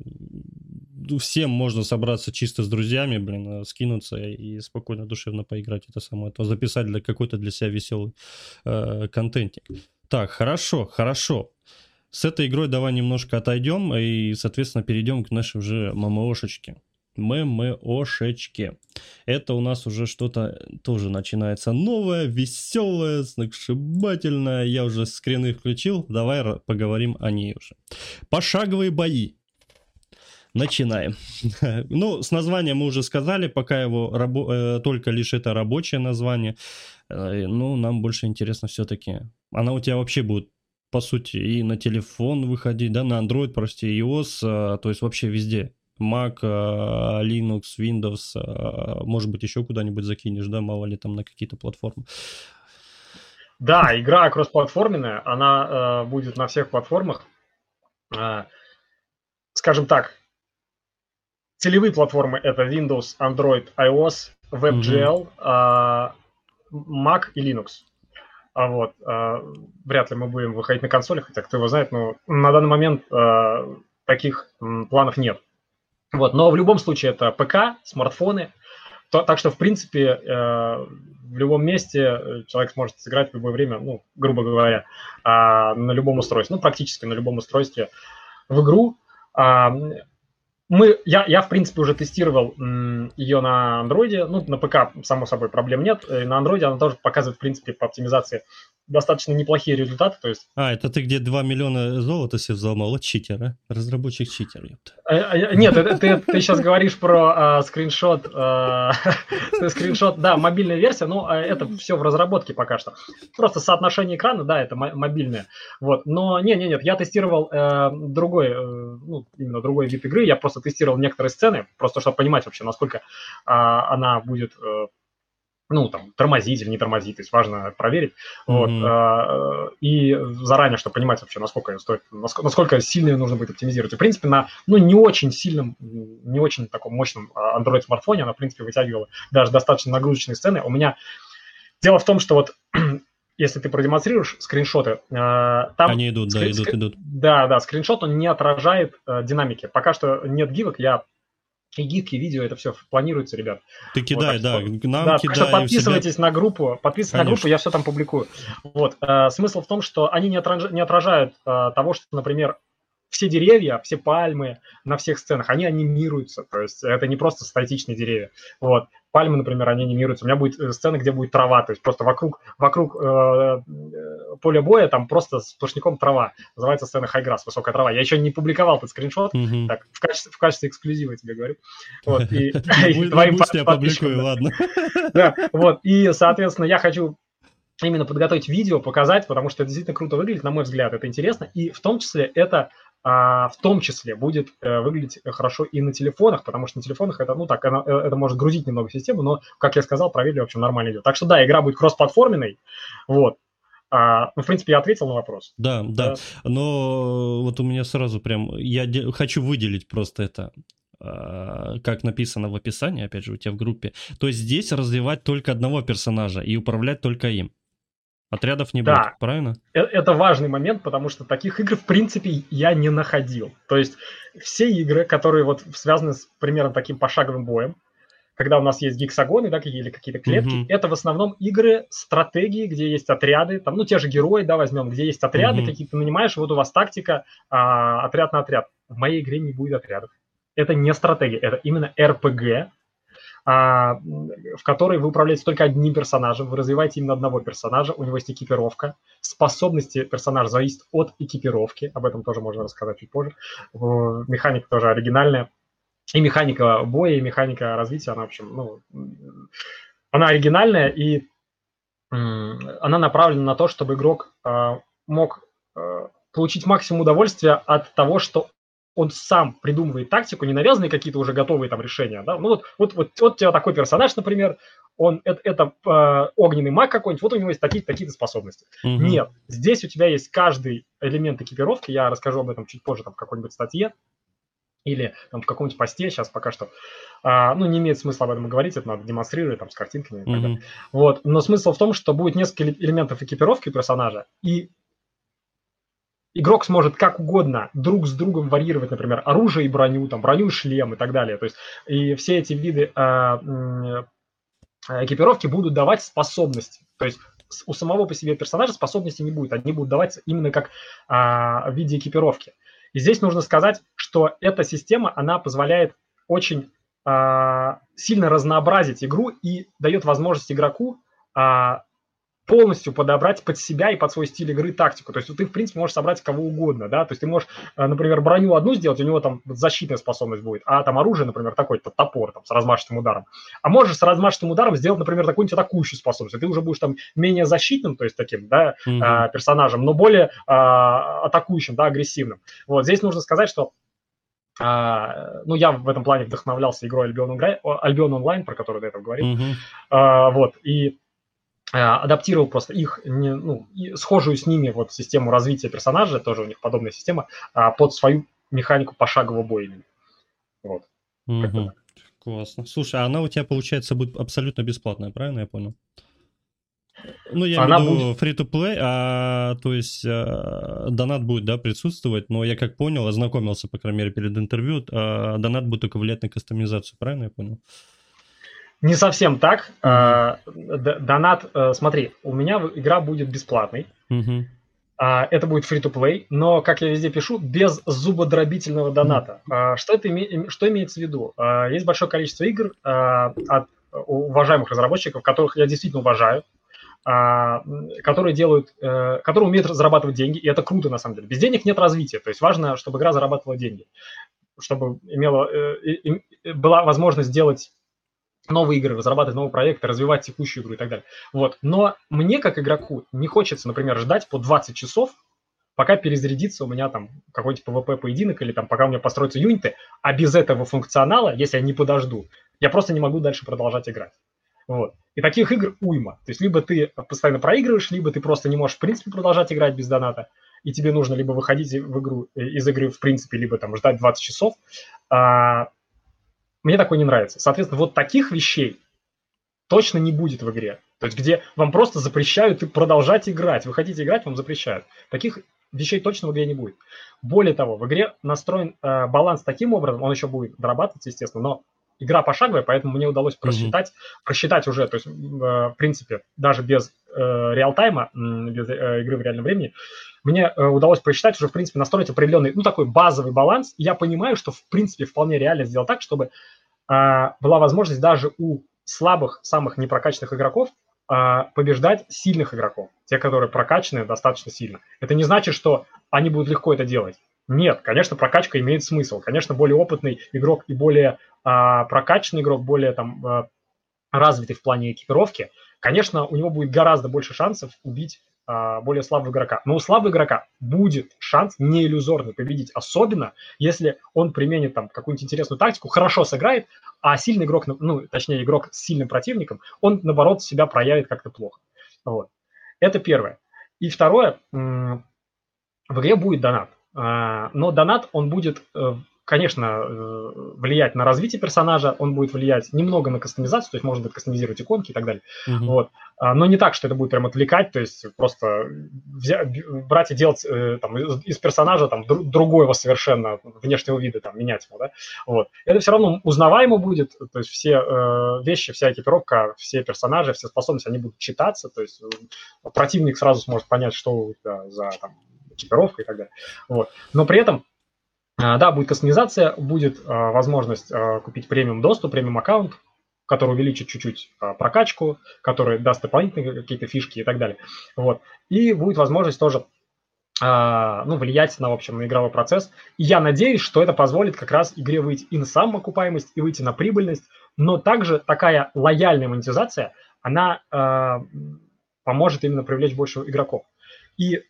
всем можно собраться чисто с друзьями, блин, скинуться и спокойно, душевно поиграть это самое, то записать для какой-то для себя веселый э, контентик. Так, хорошо, хорошо. С этой игрой давай немножко отойдем и, соответственно, перейдем к нашей уже ММОшечке. ММОшечке. Это у нас уже что-то тоже начинается новое, веселое, сногсшибательное. Я уже скрины включил, давай поговорим о ней уже. Пошаговые бои. Начинаем. ну, с названием мы уже сказали, пока его рабо- э, только лишь это рабочее название. Э, ну, нам больше интересно все-таки. Она у тебя вообще будет по сути, и на телефон выходить, да, на Android, прости, iOS, а, то есть вообще везде. Mac, а, Linux, Windows, а, может быть, еще куда-нибудь закинешь, да, мало ли там на какие-то платформы. Да, игра кроссплатформенная, она э, будет на всех платформах. Э, скажем так, целевые платформы это Windows, Android, iOS, WebGL, mm-hmm. э, Mac и Linux. А вот, э, вряд ли мы будем выходить на консолях, хотя кто его знает, но на данный момент э, таких э, планов нет. Вот, но в любом случае это ПК, смартфоны. То, так что, в принципе, э, в любом месте э, человек сможет сыграть в любое время, ну, грубо говоря, э, на любом устройстве, ну, практически на любом устройстве в игру. Э, мы, я, я, в принципе, уже тестировал ее на андроиде, ну, на ПК, само собой, проблем нет, и на андроиде она тоже показывает, в принципе, по оптимизации достаточно неплохие результаты, то есть... А, это ты где 2 миллиона золота себе взломал? Вот читер, а? Разработчик читер, ёпта. А, а, нет, ты, ты, ты сейчас говоришь про а, скриншот, а, скриншот, да, мобильная версия, но это все в разработке пока что. Просто соотношение экрана, да, это мобильное. Вот, но не, не, нет, я тестировал э, другой, э, ну, именно другой вид игры, я просто тестировал некоторые сцены, просто чтобы понимать вообще, насколько а, она будет э, ну, там, тормозить или не тормозить, то есть важно проверить, mm-hmm. вот, и заранее, чтобы понимать вообще, насколько стоит, насколько сильно ее нужно будет оптимизировать. И, в принципе, на, ну, не очень сильном, не очень таком мощном а, Android-смартфоне она, в принципе, вытягивала даже достаточно нагрузочные сцены. У меня дело в том, что вот если ты продемонстрируешь скриншоты, а, там... Они идут, скрин... да, идут, идут. Да, да, скриншот, он не отражает э, динамики. Пока что нет гивок, я и гидки, видео, это все планируется, ребят. Ты кидай, вот, да, что, нам да, кидай. Что подписывайтесь себя... на группу, подписывайтесь Конечно. на группу, я все там публикую. Вот, э, смысл в том, что они не, отраж... не отражают э, того, что, например, все деревья, все пальмы на всех сценах, они анимируются, то есть это не просто статичные деревья. Вот. Пальмы, например, они анимируются. У меня будет э, сцена, где будет трава, то есть просто вокруг, вокруг э, э, поля боя там просто сплошняком трава. Называется сцена хайграсс, высокая трава. Я еще не публиковал этот скриншот, mm-hmm. так, в качестве, в качестве эксклюзива я тебе говорю. Вот, и, твоим подписчикам. ладно. Да, вот, и, соответственно, я хочу именно подготовить видео, показать, потому что это действительно круто выглядит, на мой взгляд, это интересно, и в том числе это в том числе будет э, выглядеть хорошо и на телефонах, потому что на телефонах это, ну так, это, это может грузить немного систему, но, как я сказал, проверили, в общем, нормально идет. Так что да, игра будет кроссплатформенной, вот, а, ну, в принципе, я ответил на вопрос. Да, да, да. Но вот у меня сразу прям, я де- хочу выделить просто это, а, как написано в описании, опять же, у тебя в группе. То есть здесь развивать только одного персонажа и управлять только им. Отрядов не да. будет, правильно? Э, это важный момент, потому что таких игр, в принципе, я не находил. То есть все игры, которые вот связаны с примерно таким пошаговым боем, когда у нас есть гексагоны, да, или какие-то клетки, mm-hmm. это в основном игры стратегии, где есть отряды, там, ну, те же герои, да, возьмем, где есть отряды, mm-hmm. какие-то нанимаешь, вот у вас тактика, а, отряд на отряд. В моей игре не будет отрядов. Это не стратегия, это именно РПГ, в которой вы управляете только одним персонажем, вы развиваете именно одного персонажа, у него есть экипировка. Способности персонажа зависят от экипировки, об этом тоже можно рассказать чуть позже. Механика тоже оригинальная. И механика боя, и механика развития, она, в общем, ну, она оригинальная, и она направлена на то, чтобы игрок а, мог а, получить максимум удовольствия от того, что он сам придумывает тактику, не навязанные какие-то уже готовые там решения, да, ну вот, вот, вот, вот у тебя такой персонаж, например, он, это, это э, огненный маг какой-нибудь, вот у него есть такие, такие-то способности. Mm-hmm. Нет, здесь у тебя есть каждый элемент экипировки, я расскажу об этом чуть позже там в какой-нибудь статье, или там в каком-нибудь посте, сейчас пока что, а, ну, не имеет смысла об этом говорить, это надо демонстрировать там с картинками. Mm-hmm. Вот, но смысл в том, что будет несколько элементов экипировки персонажа, и игрок сможет как угодно друг с другом варьировать, например, оружие и броню, там, броню и шлем и так далее. То есть и все эти виды э, экипировки будут давать способности. То есть у самого по себе персонажа способности не будет, они будут даваться именно как а, в виде экипировки. И здесь нужно сказать, что эта система, она позволяет очень а, сильно разнообразить игру и дает возможность игроку а, полностью подобрать под себя и под свой стиль игры тактику. То есть ты, в принципе, можешь собрать кого угодно, да, то есть ты можешь, э, например, броню одну сделать, у него там защитная способность будет, а там оружие, например, такой-то топор там с размашистым ударом. А можешь с размашистым ударом сделать, например, какую-нибудь атакующую способность, и ты уже будешь там менее защитным, то есть таким, да, mm-hmm. персонажем, но более а, атакующим, да, агрессивным. Вот здесь нужно сказать, что Uh, ну, я в этом плане вдохновлялся игрой Albion Online, про которую до этого говорил. Mm-hmm. Uh, вот, и адаптировал просто их, ну, схожую с ними вот систему развития персонажа, тоже у них подобная система, а, под свою механику пошагового боя. Вот. Угу. Классно. Слушай, а она у тебя, получается, будет абсолютно бесплатная, правильно я понял? Ну, я она имею в виду free-to-play, а, то есть а, донат будет, да, присутствовать, но я как понял, ознакомился, по крайней мере, перед интервью, а, донат будет только влиять на кастомизацию, правильно я понял? Не совсем так. Mm-hmm. Донат, э, смотри, у меня игра будет бесплатной. Mm-hmm. Это будет free-to-play, но, как я везде пишу, без зубодробительного доната. Mm-hmm. Что, это име... что имеется в виду? Есть большое количество игр от уважаемых разработчиков, которых я действительно уважаю, которые делают, э, которые умеют зарабатывать деньги, и это круто на самом деле. Без денег нет развития, то есть важно, чтобы игра зарабатывала деньги, чтобы имела, э, была возможность сделать новые игры, разрабатывать новые проекты, развивать текущую игру и так далее. Вот. Но мне, как игроку, не хочется, например, ждать по 20 часов, пока перезарядится у меня там какой-нибудь PvP поединок или там пока у меня построятся юниты, а без этого функционала, если я не подожду, я просто не могу дальше продолжать играть. Вот. И таких игр уйма. То есть либо ты постоянно проигрываешь, либо ты просто не можешь в принципе продолжать играть без доната, и тебе нужно либо выходить в игру, э, из игры в принципе, либо там ждать 20 часов. А, мне такое не нравится. Соответственно, вот таких вещей точно не будет в игре. То есть где вам просто запрещают продолжать играть. Вы хотите играть, вам запрещают. Таких вещей точно в игре не будет. Более того, в игре настроен э, баланс таким образом, он еще будет дорабатываться, естественно, но игра пошаговая, поэтому мне удалось просчитать, mm-hmm. просчитать уже, то есть, э, в принципе, даже без э, реал-тайма, без э, игры в реальном времени, мне удалось просчитать уже, в принципе, настроить определенный, ну, такой базовый баланс. И я понимаю, что, в принципе, вполне реально сделать так, чтобы была возможность даже у слабых, самых непрокачанных игроков побеждать сильных игроков, те, которые прокачаны достаточно сильно. Это не значит, что они будут легко это делать. Нет, конечно, прокачка имеет смысл. Конечно, более опытный игрок и более а, прокачанный игрок, более там а, развитый в плане экипировки, конечно, у него будет гораздо больше шансов убить а, более слабого игрока. Но у слабого игрока будет шанс не иллюзорный победить, особенно если он применит там какую-нибудь интересную тактику, хорошо сыграет, а сильный игрок, ну, точнее, игрок с сильным противником, он, наоборот, себя проявит как-то плохо. Вот. Это первое. И второе, в игре будет донат. А, но донат, он будет, э, конечно, э, влиять на развитие персонажа, он будет влиять немного на кастомизацию, то есть можно будет кастомизировать иконки и так далее. Uh-huh. Вот. А, но не так, что это будет прям отвлекать, то есть просто взять, брать и делать э, там, из персонажа там, другого совершенно внешнего вида, там, менять его. Да? Вот. Это все равно узнаваемо будет, то есть все э, вещи, вся экипировка, все персонажи, все способности, они будут читаться, то есть противник сразу сможет понять, что у тебя за там, экипировка и так далее. Вот. Но при этом, да, будет кастомизация, будет а, возможность а, купить премиум доступ, премиум аккаунт, который увеличит чуть-чуть прокачку, который даст дополнительные какие-то фишки и так далее. Вот. И будет возможность тоже ну, влиять на, в общем, на игровой процесс. И я надеюсь, что это позволит как раз игре выйти и на самоокупаемость, и выйти на прибыльность, но также такая лояльная монетизация, она э, поможет именно привлечь больше игроков. И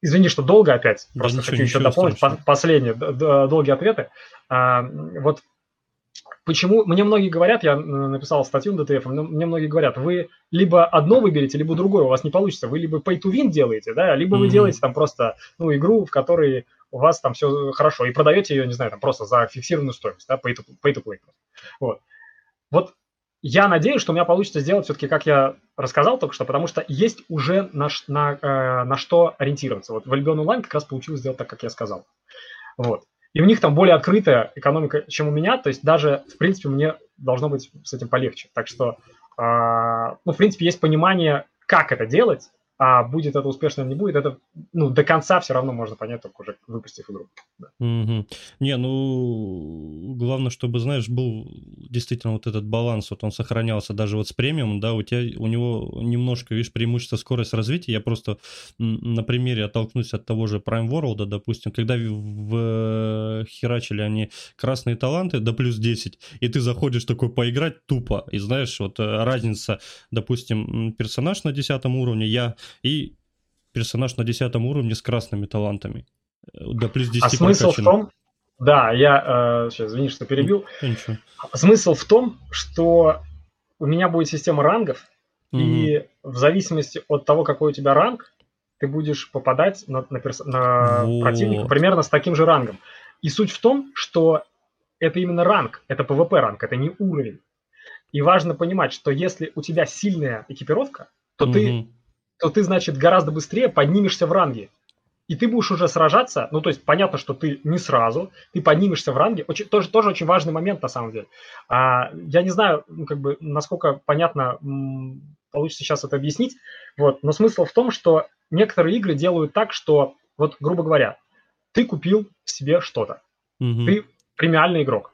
Извини, что долго опять. Да Просто ничего, хочу еще дополнить страшного. последние долгие ответы. А, вот почему мне многие говорят, я написал статью на DTF, мне многие говорят, вы либо одно выберете, либо другое, у вас не получится. Вы либо pay to win делаете, да, либо mm-hmm. вы делаете там просто ну, игру, в которой у вас там все хорошо, и продаете ее, не знаю, там просто за фиксированную стоимость, да, pay to, pay to play. Вот. Вот я надеюсь, что у меня получится сделать все-таки, как я рассказал только что, потому что есть уже на, на, э, на что ориентироваться. Вот в Albion Online как раз получилось сделать так, как я сказал. Вот. И у них там более открытая экономика, чем у меня, то есть даже, в принципе, мне должно быть с этим полегче. Так что, э, ну, в принципе, есть понимание, как это делать, а будет это успешно или не будет, это ну, до конца все равно можно понять, только уже выпустив игру. Да. Угу. Не, ну, главное, чтобы, знаешь, был действительно вот этот баланс, вот он сохранялся даже вот с премиум, да, у тебя, у него немножко, видишь, преимущество скорость развития, я просто на примере оттолкнусь от того же Prime World, допустим, когда в херачили они красные таланты до плюс 10, и ты заходишь такой поиграть тупо, и знаешь, вот э, разница, допустим, персонаж на 10 уровне, я и персонаж на 10 уровне с красными талантами. Э, до плюс 10 а смысл в том, да, я э, сейчас, извини, что перебил. Ничего. Смысл в том, что у меня будет система рангов, Угу. И в зависимости от того, какой у тебя ранг, ты будешь попадать на, на, перс... на вот. противника примерно с таким же рангом. И суть в том, что это именно ранг, это PvP ранг, это не уровень. И важно понимать, что если у тебя сильная экипировка, то угу. ты, то ты, значит, гораздо быстрее поднимешься в ранге. И ты будешь уже сражаться, ну, то есть понятно, что ты не сразу, ты поднимешься в ранге, очень, тоже, тоже очень важный момент на самом деле. А, я не знаю, ну, как бы, насколько понятно получится сейчас это объяснить, вот, но смысл в том, что некоторые игры делают так, что, вот, грубо говоря, ты купил себе что-то, угу. ты премиальный игрок.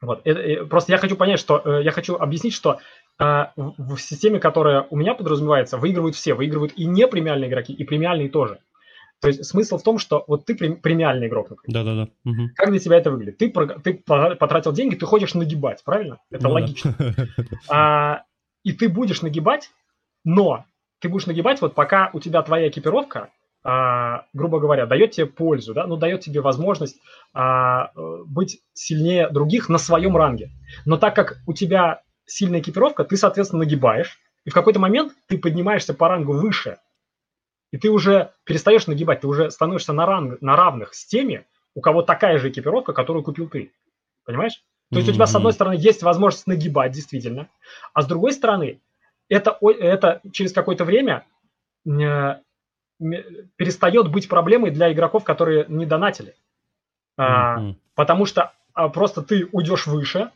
Вот. Это, э, просто я хочу понять, что э, я хочу объяснить, что э, в, в системе, которая у меня подразумевается, выигрывают все, выигрывают и не премиальные игроки, и премиальные тоже. То есть смысл в том, что вот ты премиальный игрок, например. Да-да-да. Угу. Как для тебя это выглядит? Ты, ты потратил деньги, ты хочешь нагибать, правильно? Это ну, логично. Да. А, и ты будешь нагибать, но ты будешь нагибать вот пока у тебя твоя экипировка а, грубо говоря, дает тебе пользу, да, ну, дает тебе возможность а, быть сильнее других на своем ранге. Но так как у тебя сильная экипировка, ты, соответственно, нагибаешь, и в какой-то момент ты поднимаешься по рангу выше, и ты уже перестаешь нагибать, ты уже становишься на, ранг, на равных с теми, у кого такая же экипировка, которую купил ты. Понимаешь? То есть mm-hmm. у тебя, с одной стороны, есть возможность нагибать, действительно, а с другой стороны, это, это через какое-то время э, перестает быть проблемой для игроков, которые не донатили. Mm-hmm. А, потому что а, просто ты уйдешь выше,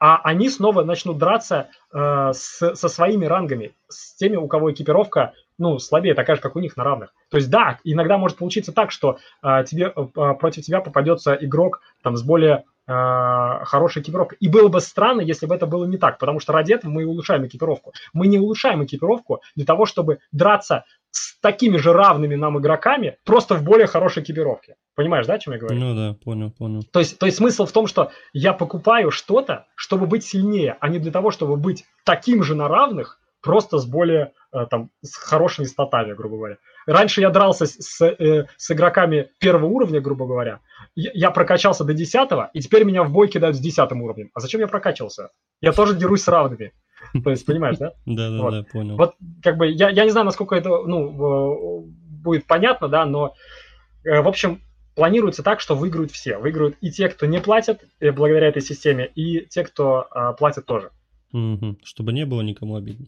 а они снова начнут драться э, с, со своими рангами, с теми, у кого экипировка ну, слабее, такая же, как у них на равных. То есть, да, иногда может получиться так, что э, тебе, э, против тебя попадется игрок там, с более э, хорошей экипировкой. И было бы странно, если бы это было не так, потому что ради этого мы улучшаем экипировку. Мы не улучшаем экипировку для того, чтобы драться с такими же равными нам игроками, просто в более хорошей экипировке. Понимаешь, да, о чем я говорю? Ну да, понял, понял. То есть, то есть смысл в том, что я покупаю что-то, чтобы быть сильнее, а не для того, чтобы быть таким же на равных, просто с более, э, там, с хорошими статами, грубо говоря. Раньше я дрался с, с, э, с игроками первого уровня, грубо говоря. Я, я прокачался до десятого, и теперь меня в бой кидают с десятым уровнем. А зачем я прокачивался? Я тоже дерусь с равными. То есть, понимаешь, да? Да, да, да, понял. Вот, как бы, я, я не знаю, насколько это, ну, будет понятно, да, но, э, в общем, планируется так, что выиграют все. Выиграют и те, кто не платят э, благодаря этой системе, и те, кто а, платят тоже. Угу. Чтобы не было никому обидно.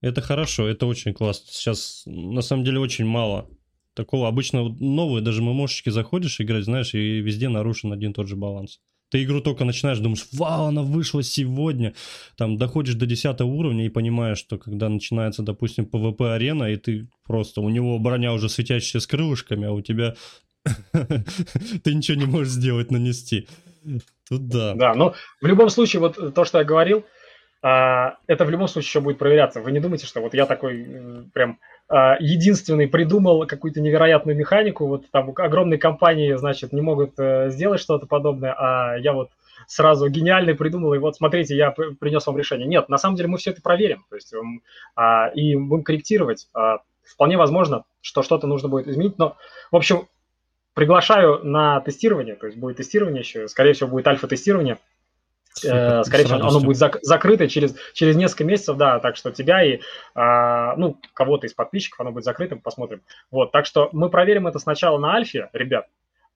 Это хорошо, это очень классно. Сейчас, на самом деле, очень мало такого. Обычно новые даже мемошечки заходишь играть, знаешь, и везде нарушен один тот же баланс. Ты игру только начинаешь, думаешь, вау, она вышла сегодня. Там доходишь до 10 уровня и понимаешь, что когда начинается, допустим, PvP-арена, и ты просто, у него броня уже светящая с крылышками, а у тебя ты ничего не можешь сделать, нанести. Тут да. Да, но в любом случае, вот то, что я говорил, а, это в любом случае еще будет проверяться. Вы не думайте, что вот я такой прям а, единственный придумал какую-то невероятную механику, вот там огромные компании, значит, не могут э, сделать что-то подобное, а я вот сразу гениальный придумал, и вот смотрите, я принес вам решение. Нет, на самом деле мы все это проверим, то есть а, и будем корректировать. Вполне возможно, что что-то нужно будет изменить, но, в общем, приглашаю на тестирование, то есть будет тестирование еще, скорее всего, будет альфа-тестирование, Э, скорее всего, оно будет зак- закрыто через, через несколько месяцев, да, так что тебя и, а, ну, кого-то из подписчиков оно будет закрытым, посмотрим. Вот, так что мы проверим это сначала на альфе, ребят,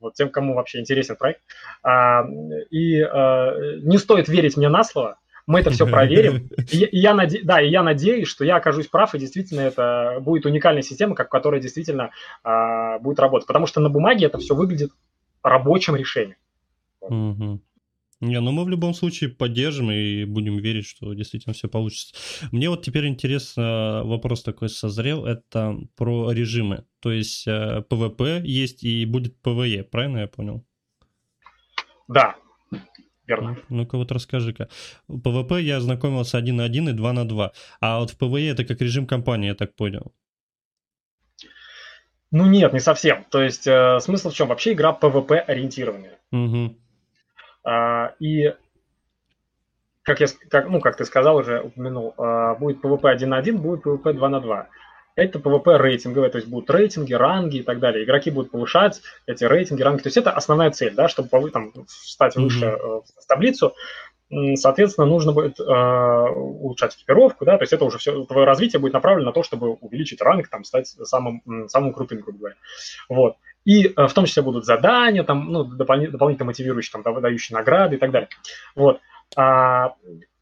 вот тем, кому вообще интересен проект. А, и а, не стоит верить мне на слово, мы это все проверим. И, и я наде... Да, и я надеюсь, что я окажусь прав, и действительно это будет уникальная система, как, которая действительно а, будет работать. Потому что на бумаге это все выглядит рабочим решением. Угу. Не, ну мы в любом случае поддержим и будем верить, что действительно все получится. Мне вот теперь интересно, вопрос такой созрел, это про режимы. То есть э, есть и будет PvE, правильно я понял? Да, верно. Ну, ну-ка вот расскажи-ка. PvP я ознакомился 1 на 1 и 2 на 2, а вот в PvE это как режим кампании, я так понял. Ну нет, не совсем. То есть э, смысл в чем? Вообще игра PvP ориентированная. Угу. А, и как, я, как, ну, как ты сказал уже, упомянул, а, будет PvP 1 на 1, будет PvP 2 на 2. Это PvP рейтинговое, то есть будут рейтинги, ранги и так далее. Игроки будут повышать эти рейтинги, ранги. То есть это основная цель, да, чтобы там, встать выше mm-hmm. в таблицу. соответственно, нужно будет э, улучшать экипировку, да, то есть это уже все, твое развитие будет направлено на то, чтобы увеличить ранг, там, стать самым, самым крутым, грубо говоря. Вот. И э, в том числе будут задания, там, ну, допол- дополнительно мотивирующие, там, дающие награды и так далее. Вот. А,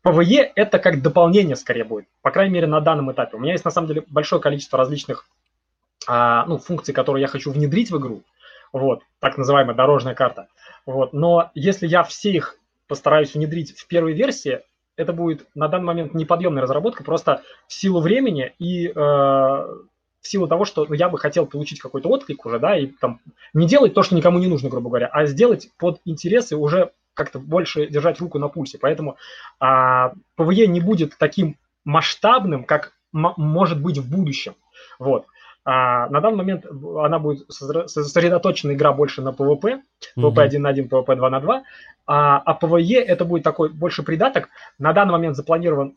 PvE это как дополнение скорее будет, по крайней мере на данном этапе. У меня есть на самом деле большое количество различных а, ну, функций, которые я хочу внедрить в игру, вот, так называемая дорожная карта. Вот. Но если я все их постараюсь внедрить в первой версии, это будет на данный момент неподъемная разработка, просто в силу времени и э, в силу того, что ну, я бы хотел получить какой-то отклик уже, да, и там не делать то, что никому не нужно, грубо говоря, а сделать под интересы уже как-то больше держать руку на пульсе. Поэтому а, ПВЕ не будет таким масштабным, как может быть в будущем. Вот. А на данный момент она будет сосредоточена игра больше на PvP, PvP 1 на 1, PvP 2 на 2, а, а PvE это будет такой больше придаток. На данный момент запланирован,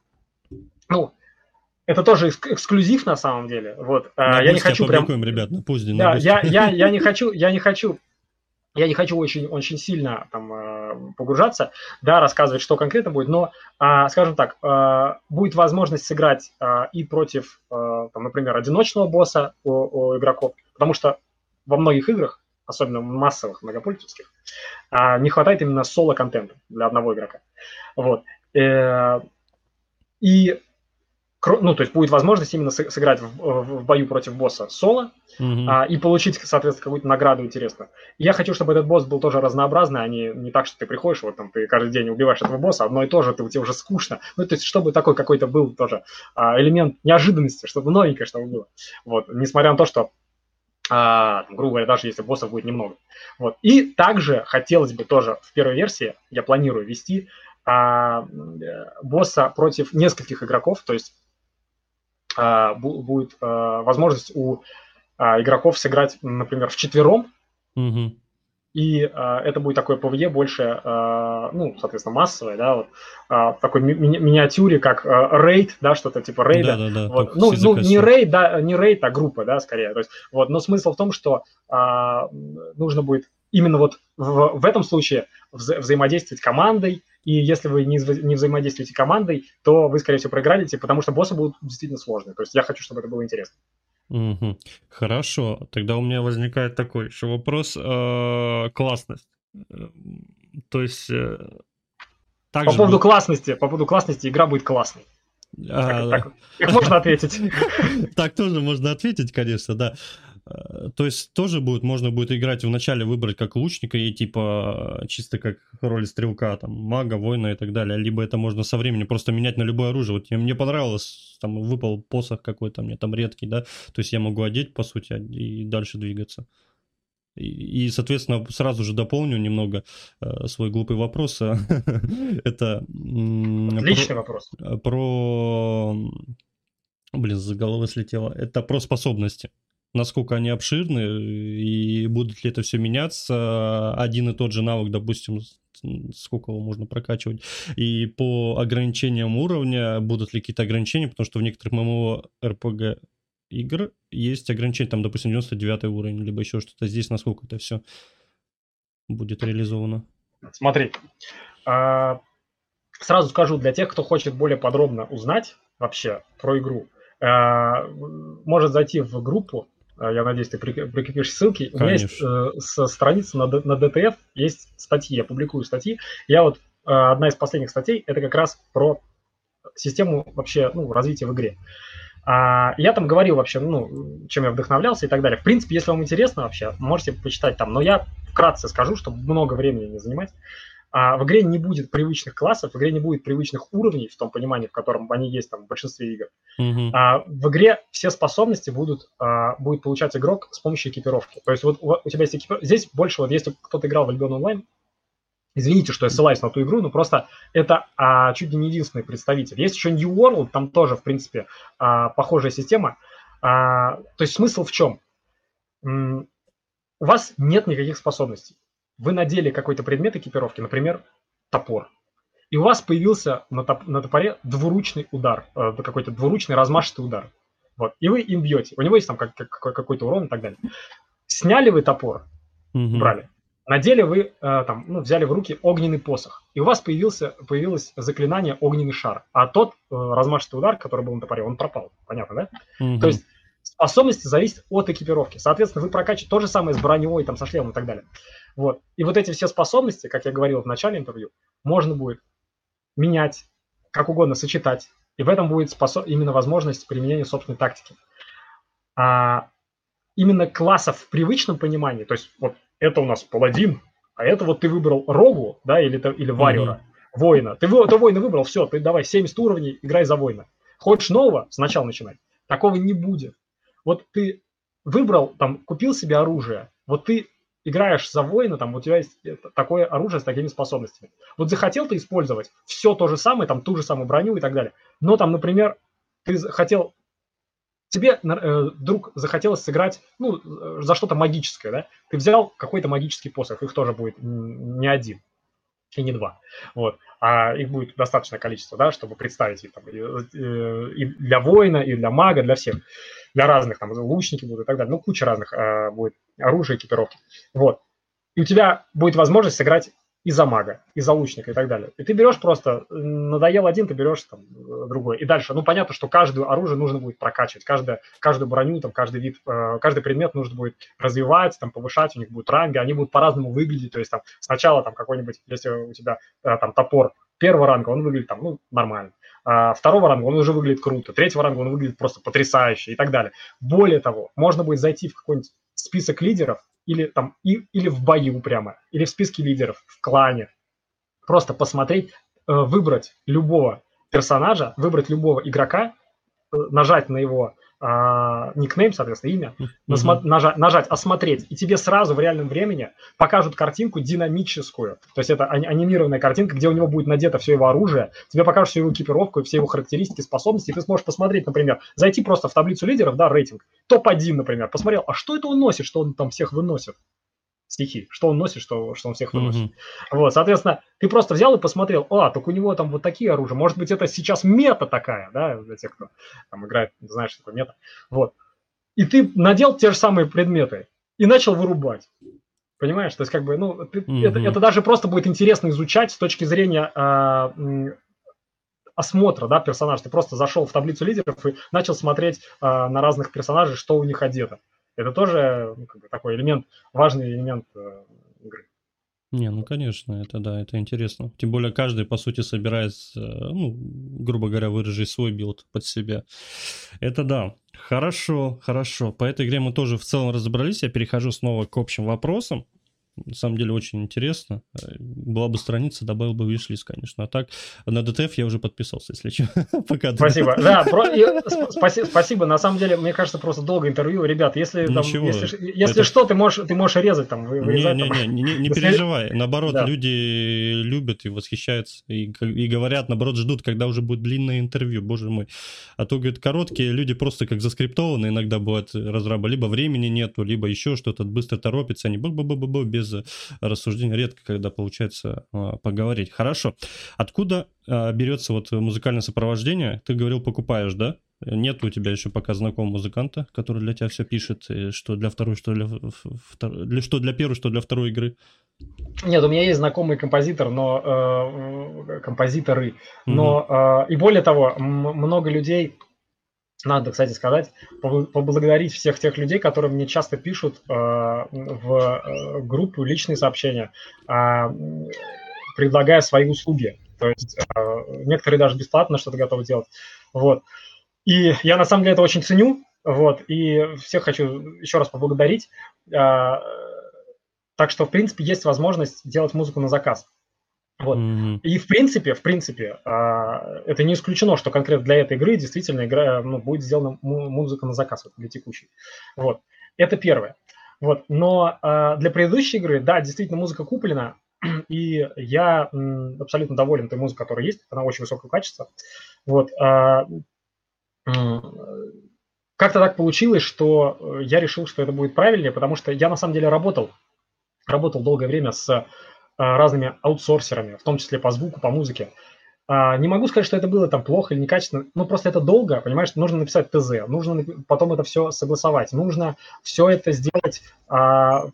ну, это тоже эксклюзив на самом деле. Вот, на я не хочу прям. ребят, на пусть, да, я, я, я не хочу, я не хочу я не хочу очень, очень сильно там, э, погружаться, да, рассказывать, что конкретно будет, но, а, скажем так, э, будет возможность сыграть э, и против, там, например, одиночного босса у, у игроков, потому что во многих играх, особенно массовых, многопользовательских, не хватает именно соло-контента для одного игрока. Вот. И ну, то есть будет возможность именно сыграть в, в бою против босса соло mm-hmm. а, и получить, соответственно, какую-то награду интересную. я хочу, чтобы этот босс был тоже разнообразный, а не, не так, что ты приходишь, вот там ты каждый день убиваешь этого босса, одно и то же, ты, тебе уже скучно. Ну, то есть, чтобы такой какой-то был тоже а, элемент неожиданности, чтобы новенькое, чтобы было. Вот, несмотря на то, что а, грубо говоря, даже если боссов будет немного. Вот. И также хотелось бы тоже в первой версии, я планирую ввести а, э, босса против нескольких игроков, то есть будет а, возможность у а, игроков сыграть, например, вчетвером, угу. и это будет такое PvE больше, ну, соответственно, массовое, да, вот, в такой ми- ми- миниатюре, как рейд, да, что-то типа рейда. Да, да, да, вот. Ну, ну не рейд, да, не рейд, а группа, да, скорее. То есть, вот, но смысл в том, что нужно будет именно вот в, в этом случае вза- взаимодействовать командой, и если вы не, не взаимодействуете командой, то вы, скорее всего, проиграете, потому что боссы будут действительно сложные. То есть я хочу, чтобы это было интересно. Угу. Хорошо, тогда у меня возникает такой еще вопрос. Э, классность. Э, то есть... Э, по поводу будет... классности, по поводу классности игра будет классной. А, так, так, как можно ответить? Так тоже можно ответить, конечно, да. Э, то есть тоже будет, можно будет играть вначале выбрать как лучника и типа чисто как роль стрелка, там, мага, воина и так далее. Либо это можно со временем просто менять на любое оружие. Вот мне понравилось, там выпал посох какой-то, мне там редкий, да, то есть я могу одеть, по сути, и дальше двигаться. И, соответственно, сразу же дополню немного э, свой глупый вопрос. Это... Отличный вопрос. Про... Блин, за головы слетело. Это про способности насколько они обширны и будут ли это все меняться. Один и тот же навык, допустим, сколько его можно прокачивать. И по ограничениям уровня будут ли какие-то ограничения, потому что в некоторых ММО РПГ игр есть ограничения, там, допустим, 99 уровень, либо еще что-то. Здесь насколько это все будет реализовано? Смотри, а, сразу скажу, для тех, кто хочет более подробно узнать вообще про игру, а, может зайти в группу я надеюсь, ты прикрепишь ссылки. Конечно. У меня есть э, со страницы на, на DTF есть статьи, я публикую статьи. Я вот э, одна из последних статей это как раз про систему вообще ну, развития в игре. А, я там говорил вообще, ну, чем я вдохновлялся и так далее. В принципе, если вам интересно вообще, можете почитать там. Но я вкратце скажу, чтобы много времени не занимать. А в игре не будет привычных классов, в игре не будет привычных уровней в том понимании, в котором они есть там в большинстве игр. Mm-hmm. А, в игре все способности будут а, будет получать игрок с помощью экипировки. То есть вот у, тебя есть экипировка. Здесь больше вот если кто-то играл в Albion Online, Извините, что я ссылаюсь на ту игру, но просто это а, чуть ли не единственный представитель. Есть еще New World, там тоже, в принципе, а, похожая система. А, то есть смысл в чем? М- у вас нет никаких способностей вы надели какой-то предмет экипировки, например, топор, и у вас появился на, топ, на топоре двуручный удар, э, какой-то двуручный размашистый удар. Вот, и вы им бьете. У него есть там как, как, какой-то урон и так далее. Сняли вы топор, угу. брали, На деле вы э, там, ну, взяли в руки огненный посох, и у вас появился, появилось заклинание огненный шар, а тот э, размашистый удар, который был на топоре, он пропал. Понятно, да? Угу. То есть способности зависят от экипировки. Соответственно, вы прокачиваете то же самое с броневой, там, со шлемом и так далее. Вот. И вот эти все способности, как я говорил в начале интервью, можно будет менять, как угодно сочетать. И в этом будет способ... именно возможность применения собственной тактики. А именно классов в привычном понимании, то есть вот это у нас паладин, а это вот ты выбрал рогу, да, или, или варьера, mm-hmm. воина. Ты, ты воина выбрал, все, ты давай 70 уровней, играй за воина. Хочешь нового, сначала начинай. Такого не будет. Вот ты выбрал, там, купил себе оружие, вот ты играешь за воина, там, у тебя есть такое оружие с такими способностями. Вот захотел ты использовать все то же самое, там, ту же самую броню и так далее, но там, например, ты хотел тебе э, вдруг захотелось сыграть, ну, э, за что-то магическое, да, ты взял какой-то магический посох, их тоже будет не один и не два, вот, а их будет достаточное количество, да, чтобы представить их там, и, э, и для воина, и для мага, для всех, для разных, там, лучники будут и так далее, ну, куча разных а, будет оружия, экипировки, вот, и у тебя будет возможность сыграть и за мага, и за лучника и так далее. И ты берешь просто, надоел один, ты берешь там другой. И дальше, ну понятно, что каждое оружие нужно будет прокачивать, каждое, каждую броню, там, каждый вид, э, каждый предмет нужно будет развивать, там, повышать, у них будут ранги, они будут по-разному выглядеть. То есть там сначала там какой-нибудь, если у тебя э, там топор первого ранга, он выглядит там, ну, нормально. А второго ранга он уже выглядит круто, третьего ранга он выглядит просто потрясающе и так далее. Более того, можно будет зайти в какой-нибудь список лидеров или там и, или в бою прямо, или в списке лидеров, в клане. Просто посмотреть, э, выбрать любого персонажа, выбрать любого игрока, э, нажать на его а, никнейм, соответственно, имя, mm-hmm. нажать, нажать «Осмотреть», и тебе сразу в реальном времени покажут картинку динамическую. То есть это анимированная картинка, где у него будет надето все его оружие, тебе покажут всю его экипировку, все его характеристики, способности, и ты сможешь посмотреть, например, зайти просто в таблицу лидеров, да, рейтинг, топ-1, например, посмотрел, а что это он носит, что он там всех выносит? Стихи, что он носит, что, что он всех выносит. Mm-hmm. Вот, соответственно, ты просто взял и посмотрел, а, так у него там вот такие оружия, может быть, это сейчас мета такая, да, для тех, кто там играет, знаешь, что такое мета. Вот. И ты надел те же самые предметы и начал вырубать. Понимаешь? То есть, как бы, ну, ты, mm-hmm. это, это даже просто будет интересно изучать с точки зрения а, осмотра, да, персонажа. Ты просто зашел в таблицу лидеров и начал смотреть а, на разных персонажей, что у них одето. Это тоже ну, как бы такой элемент, важный элемент э, игры. Не, ну конечно, это да, это интересно. Тем более каждый, по сути, собирает, э, ну, грубо говоря, выражить свой build под себя. Это да. Хорошо, хорошо. По этой игре мы тоже в целом разобрались. Я перехожу снова к общим вопросам. На самом деле очень интересно. Была бы страница, добавил бы wishlist, конечно. А так на DTF я уже подписался, если что. Пока спасибо. Да, про... спасибо, спасибо. На самом деле, мне кажется, просто долго интервью. Ребят, если, там, Ничего, если, если это... что, ты можешь, ты можешь резать там. Вырезать, не, не, не, не, не переживай. Наоборот, да. люди любят и восхищаются. И, и говорят, наоборот, ждут, когда уже будет длинное интервью. Боже мой. А то, говорят, короткие люди просто как заскриптованы иногда бывают разраба. Либо времени нету, либо еще что-то быстро торопится. Они бу-бу-бу-бу без без рассуждения редко, когда получается а, поговорить. Хорошо. Откуда а, берется вот музыкальное сопровождение? Ты говорил, покупаешь, да? Нет у тебя еще пока знакомого музыканта, который для тебя все пишет, что для второй, что для, для что для первой, что для второй игры? Нет, у меня есть знакомый композитор, но э, композиторы, но mm-hmm. э, и более того, много людей надо, кстати, сказать, поблагодарить всех тех людей, которые мне часто пишут э, в э, группу личные сообщения, э, предлагая свои услуги. То есть э, некоторые даже бесплатно что-то готовы делать. Вот. И я на самом деле это очень ценю. Вот. И всех хочу еще раз поблагодарить. Э, так что, в принципе, есть возможность делать музыку на заказ. Вот. Mm-hmm. И в принципе, в принципе, а, это не исключено, что конкретно для этой игры действительно игра, ну, будет сделана музыка на заказ вот, для текущей. Вот. Это первое. Вот. Но а, для предыдущей игры, да, действительно, музыка куплена, и я абсолютно доволен той музыкой, которая есть, она очень высокого качества. Вот. А, как-то так получилось, что я решил, что это будет правильнее, потому что я на самом деле работал, работал долгое время с разными аутсорсерами, в том числе по звуку, по музыке. А, не могу сказать, что это было там плохо или некачественно, ну просто это долго, понимаешь, нужно написать ТЗ, нужно потом это все согласовать, нужно все это сделать, а,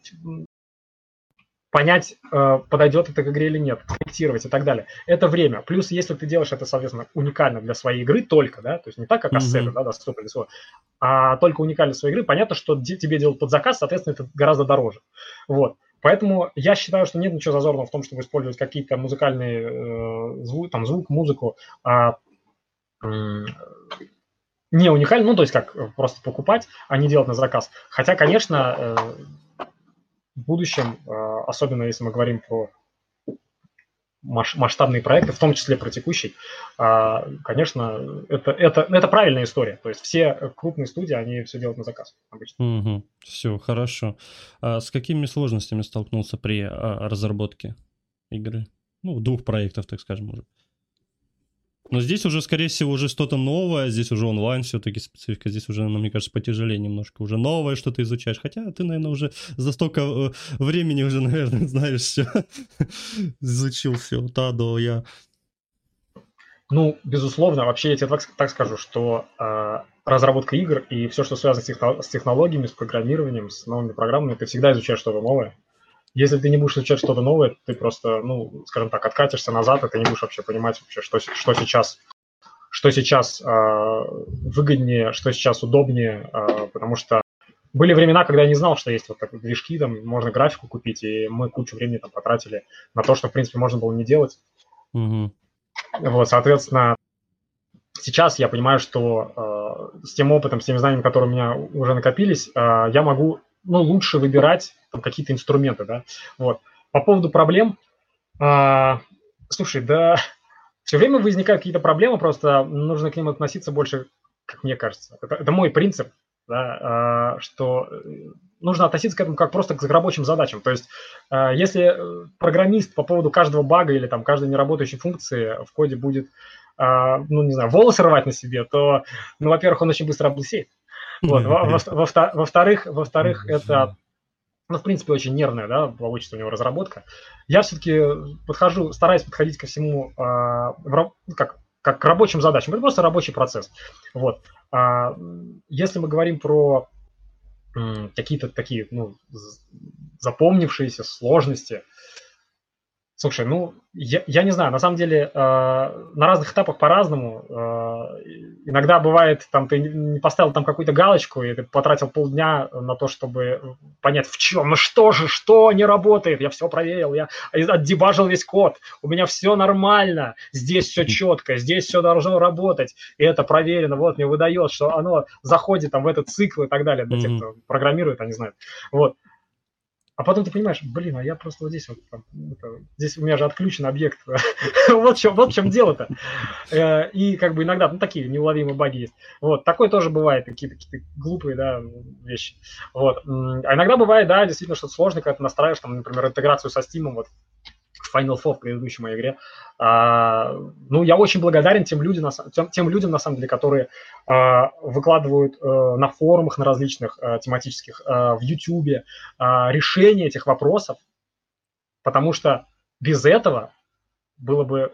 понять, подойдет это к игре или нет, корректировать и так далее. Это время. Плюс, если ты делаешь это, соответственно, уникально для своей игры только, да, то есть не так, как ассеты, mm-hmm. да, доступны для своего, а только уникально для своей игры, понятно, что тебе делают под заказ, соответственно, это гораздо дороже. Вот. Поэтому я считаю, что нет ничего зазорного в том, чтобы использовать какие-то музыкальные э, звук, там, звук, музыку, э, э, не уникально, ну, то есть как просто покупать, а не делать на заказ. Хотя, конечно, э, в будущем, э, особенно если мы говорим про масштабные проекты, в том числе про текущий, а, конечно, это, это, это правильная история. То есть все крупные студии, они все делают на заказ обычно. Угу. Все, хорошо. А с какими сложностями столкнулся при а, разработке игры? Ну, двух проектов, так скажем, уже. Но здесь уже, скорее всего, уже что-то новое, здесь уже онлайн все-таки специфика, здесь уже, ну, мне кажется, потяжелее немножко, уже новое что-то изучаешь, хотя ты, наверное, уже за столько э, времени уже, наверное, знаешь все, изучил все, та до я. Ну, безусловно, вообще я тебе так, так скажу, что э, разработка игр и все, что связано с, техно- с технологиями, с программированием, с новыми программами, ты всегда изучаешь что-то новое. Если ты не будешь изучать что-то новое, ты просто, ну, скажем так, откатишься назад, и ты не будешь вообще понимать вообще, что, что сейчас, что сейчас э, выгоднее, что сейчас удобнее, э, потому что были времена, когда я не знал, что есть вот такие движки, там можно графику купить, и мы кучу времени там потратили на то, что, в принципе, можно было не делать. Mm-hmm. Вот, соответственно, сейчас я понимаю, что э, с тем опытом, с теми знаниями, которые у меня уже накопились, э, я могу ну, лучше выбирать там, какие-то инструменты, да, вот. По поводу проблем, а, слушай, да, все время возникают какие-то проблемы, просто нужно к ним относиться больше, как мне кажется. Это, это мой принцип, да, а, что нужно относиться к этому как просто к рабочим задачам. То есть, а, если программист по поводу каждого бага или там каждой неработающей функции в коде будет, а, ну, не знаю, волосы рвать на себе, то, ну, во-первых, он очень быстро облысеет. Во-вторых, во-вторых, это ну, в принципе, очень нервная, да, получится у него разработка. Я все-таки подхожу, стараюсь подходить ко всему э, в, как, как к рабочим задачам. Это просто рабочий процесс. Вот. А, если мы говорим про какие-то такие, ну, запомнившиеся сложности, Слушай, ну, я, я не знаю, на самом деле э, на разных этапах по-разному. Э, иногда бывает, там, ты не поставил там какую-то галочку, и ты потратил полдня на то, чтобы понять, в чем, ну что же, что не работает. Я все проверил, я отдебажил весь код, у меня все нормально, здесь все четко, здесь все должно работать, и это проверено, вот, мне выдает, что оно заходит там в этот цикл и так далее, для тех, кто программирует, они знают. Вот. А потом ты понимаешь, блин, а я просто вот здесь вот, это, здесь у меня же отключен объект. вот, чем, вот чем дело-то. Э, и как бы иногда, ну, такие неуловимые баги есть. Вот, такое тоже бывает, какие-то какие глупые, да, вещи. Вот. А иногда бывает, да, действительно, что-то сложное, когда ты настраиваешь, там, например, интеграцию со Steam, вот, Final Four в предыдущей моей игре. А, ну, я очень благодарен тем людям, тем, тем людям, на самом деле, которые а, выкладывают а, на форумах, на различных а, тематических, а, в YouTube а, решение этих вопросов, потому что без этого было бы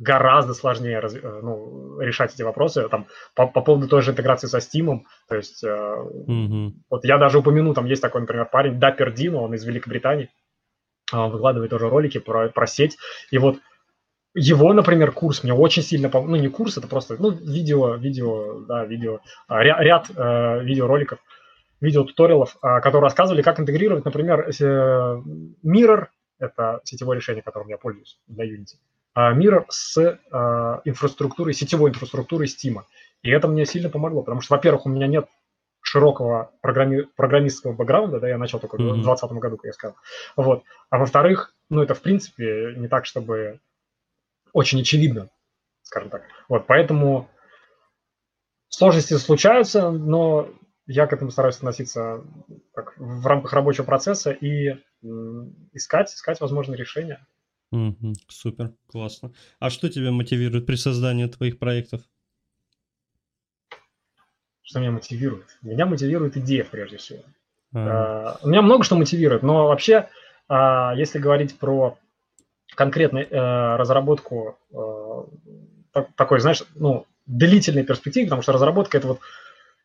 гораздо сложнее ну, решать эти вопросы там, по, по поводу той же интеграции со Steam. То есть, э, mm-hmm. вот я даже упомяну, там есть такой, например, парень Даппер Дино, он из Великобритании, выкладывает тоже ролики про, про сеть. И вот его, например, курс мне очень сильно помог. Ну, не курс, это просто ну, видео, видео, да, видео, а, ряд, ряд э, видеороликов, видеотуториалов, э, которые рассказывали, как интегрировать, например, э, Mirror, это сетевое решение, которым я пользуюсь для Unity, э, Mirror с э, инфраструктурой, сетевой инфраструктурой Steam. И это мне сильно помогло, потому что, во-первых, у меня нет широкого программи... программистского бэкграунда, да, я начал только mm-hmm. в 2020 году, как я сказал. Вот. А во-вторых, ну, это, в принципе, не так, чтобы очень очевидно, скажем так. Вот, поэтому сложности случаются, но я к этому стараюсь относиться как в рамках рабочего процесса и искать, искать возможные решения. Mm-hmm. Супер, классно. А что тебя мотивирует при создании твоих проектов? Что меня мотивирует? Меня мотивирует идея, прежде всего. Uh-huh. Uh, меня много что мотивирует, но вообще, uh, если говорить про конкретную uh, разработку так, такой, знаешь, ну, длительной перспективы, потому что разработка это вот,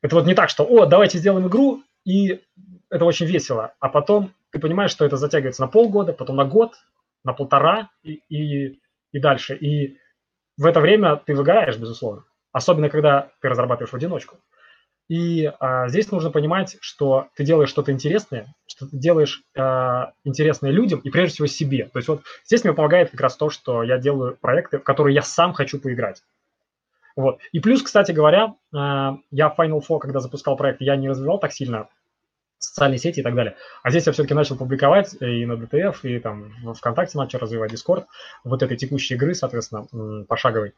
это вот не так, что, о, давайте сделаем игру, и это очень весело, а потом ты понимаешь, что это затягивается на полгода, потом на год, на полтора и, и, и дальше. И в это время ты выгораешь, безусловно. Особенно, когда ты разрабатываешь в одиночку. И а, здесь нужно понимать, что ты делаешь что-то интересное, что ты делаешь а, интересное людям и прежде всего себе. То есть вот здесь мне помогает как раз то, что я делаю проекты, в которые я сам хочу поиграть. Вот. И плюс, кстати говоря, а, я Final Four, когда запускал проект, я не развивал так сильно социальные сети и так далее. А здесь я все-таки начал публиковать и на DTF, и там ВКонтакте начал развивать Discord вот этой текущей игры, соответственно, пошаговой.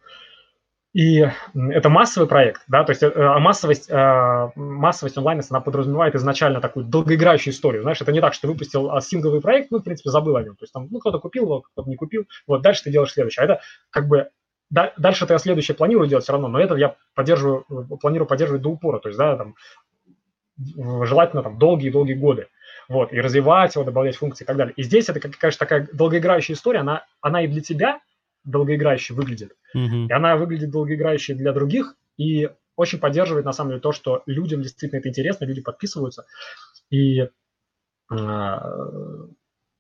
И это массовый проект, да, то есть э, а массовость, э, массовость онлайна, она подразумевает изначально такую долгоиграющую историю, знаешь, это не так, что выпустил а, сингловый проект, ну, в принципе, забыл о нем, то есть там, ну, кто-то купил его, кто-то не купил, вот, дальше ты делаешь следующее, а это как бы да, дальше ты следующее планирую делать все равно, но это я поддерживаю, планирую поддерживать до упора, то есть, да, там, желательно там долгие-долгие годы, вот, и развивать его, добавлять функции и так далее. И здесь это, конечно, такая долгоиграющая история, она, она и для тебя, долгоиграюще выглядит. Mm-hmm. И она выглядит долгоиграюще для других и очень поддерживает, на самом деле, то, что людям действительно это интересно, люди подписываются. И э,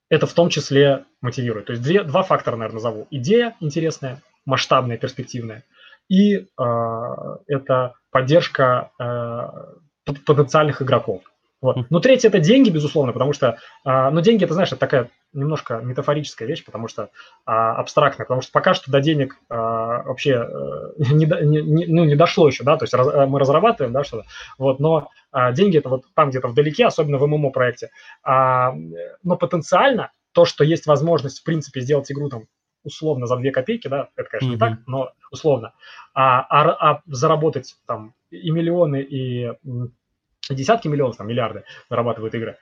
это в том числе мотивирует. То есть две, два фактора, наверное, назову. Идея интересная, масштабная, перспективная. И э, это поддержка э, потенциальных игроков. Вот. Ну, третье – это деньги, безусловно, потому что, а, ну, деньги, это, знаешь, это такая немножко метафорическая вещь, потому что а, абстрактная, потому что пока что до денег а, вообще а, не, не, ну, не дошло еще, да, то есть раз, мы разрабатываем, да, что-то, вот, но а, деньги – это вот там где-то вдалеке, особенно в ММО-проекте, а, но потенциально то, что есть возможность, в принципе, сделать игру там условно за 2 копейки, да, это, конечно, mm-hmm. не так, но условно, а, а, а заработать там и миллионы, и десятки миллионов, там, миллиарды зарабатывают игры,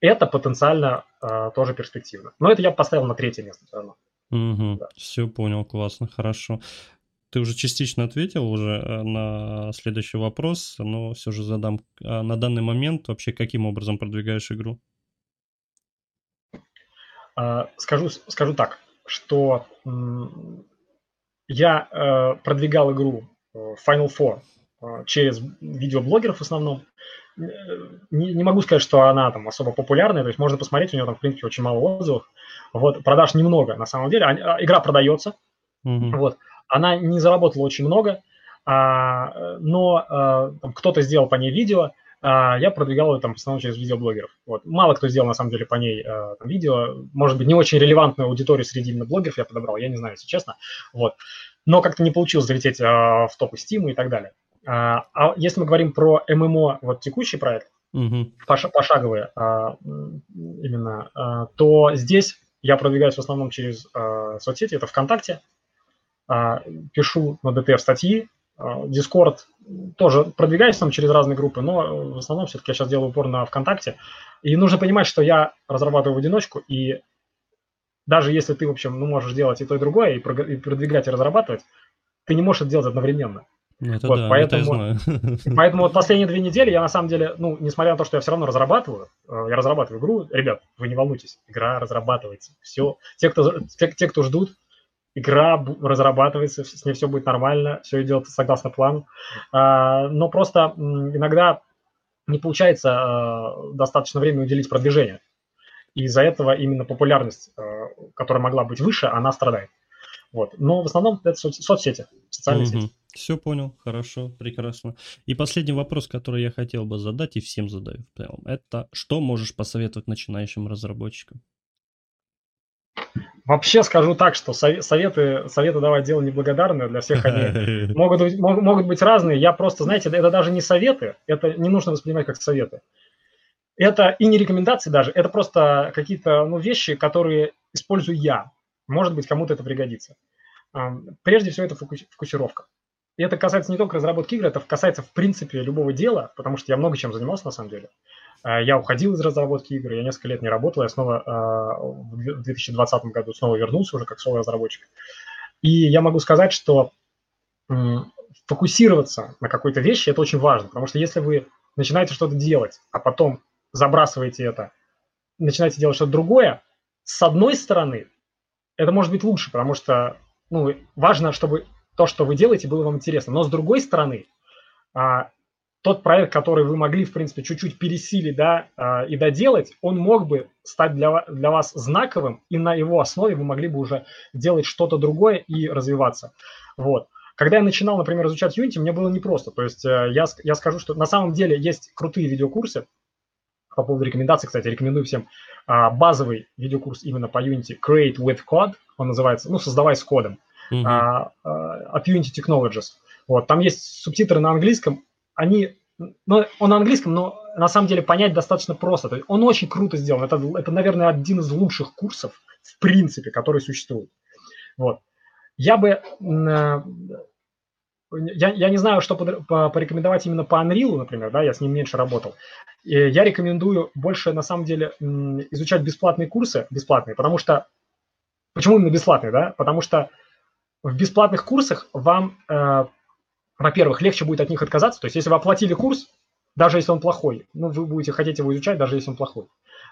это потенциально э, тоже перспективно. Но это я поставил на третье место все равно. Угу. Да. Все понял, классно, хорошо. Ты уже частично ответил уже э, на следующий вопрос, но все же задам. А на данный момент вообще каким образом продвигаешь игру? А, скажу, скажу так, что я э, продвигал игру Final Four через видеоблогеров в основном не, не могу сказать, что она там особо популярная, то есть можно посмотреть, у нее там, в принципе, очень мало отзывов. Вот, продаж немного, на самом деле. А, игра продается, mm-hmm. вот. Она не заработала очень много, а, но а, кто-то сделал по ней видео, а, я продвигал ее там в основном через видеоблогеров. Вот. Мало кто сделал, на самом деле, по ней а, там, видео. Может быть, не очень релевантную аудиторию среди именно блогеров я подобрал, я не знаю, если честно. Вот. Но как-то не получилось залететь а, в топы Steam и так далее. А, а если мы говорим про ММО, вот текущий проект, угу. пошаговые а, именно, а, то здесь я продвигаюсь в основном через а, соцсети, это ВКонтакте, а, пишу на DTF статьи, Discord тоже продвигаюсь там через разные группы, но в основном все-таки я сейчас делаю упор на ВКонтакте. И нужно понимать, что я разрабатываю в одиночку, и даже если ты, в общем, ну, можешь делать и то, и другое, и продвигать, и разрабатывать, ты не можешь это делать одновременно. Ну, это вот, да, поэтому, это я знаю. Поэтому вот последние две недели я на самом деле, ну, несмотря на то, что я все равно разрабатываю, э, я разрабатываю игру, ребят, вы не волнуйтесь, игра разрабатывается, все. Те, кто, те, те, кто ждут, игра разрабатывается, с ней все будет нормально, все идет согласно плану. А, но просто иногда не получается а, достаточно времени уделить продвижению. И из-за этого именно популярность, а, которая могла быть выше, она страдает. Вот. Но в основном это соц- соцсети, социальные угу. сети. Все понял, хорошо, прекрасно. И последний вопрос, который я хотел бы задать и всем задаю в целом, это что можешь посоветовать начинающим разработчикам? Вообще скажу так, что советы, советы давать дело неблагодарное, для всех они могут быть, могут быть разные. Я просто, знаете, это даже не советы, это не нужно воспринимать как советы. Это и не рекомендации даже, это просто какие-то ну, вещи, которые использую я. Может быть, кому-то это пригодится. Прежде всего, это фокусировка. И это касается не только разработки игр, это касается в принципе любого дела, потому что я много чем занимался на самом деле. А, я уходил из разработки игр, я несколько лет не работал, я снова а, в 2020 году снова вернулся уже как соло-разработчик. И я могу сказать, что фокусироваться на какой-то вещи – это очень важно, потому что если вы начинаете что-то делать, а потом забрасываете это, начинаете делать что-то другое, с одной стороны, это может быть лучше, потому что ну, важно, чтобы то, что вы делаете, было вам интересно. Но с другой стороны, а, тот проект, который вы могли, в принципе, чуть-чуть пересилить, да, э, и доделать, он мог бы стать для, для вас знаковым, и на его основе вы могли бы уже делать что-то другое и развиваться. Вот. Когда я начинал, например, изучать Unity, мне было непросто. То есть э, я, я скажу, что на самом деле есть крутые видеокурсы. По поводу рекомендаций, кстати, рекомендую всем а, базовый видеокурс именно по Unity Create with Code, он называется, ну, создавай с кодом, mm-hmm. от Unity Technologies. Вот, там есть субтитры на английском, они, ну, он на английском, но на самом деле понять достаточно просто. То есть он очень круто сделан. Это, это, наверное, один из лучших курсов, в принципе, который существует. Вот. Я бы... Я, я не знаю, что под, по, порекомендовать именно по Unreal, например, да, я с ним меньше работал. И я рекомендую больше, на самом деле, изучать бесплатные курсы, бесплатные, потому что... Почему именно бесплатные, да? Потому что в бесплатных курсах вам, э, во-первых, легче будет от них отказаться. То есть, если вы оплатили курс, даже если он плохой, ну, вы будете хотеть его изучать, даже если он плохой.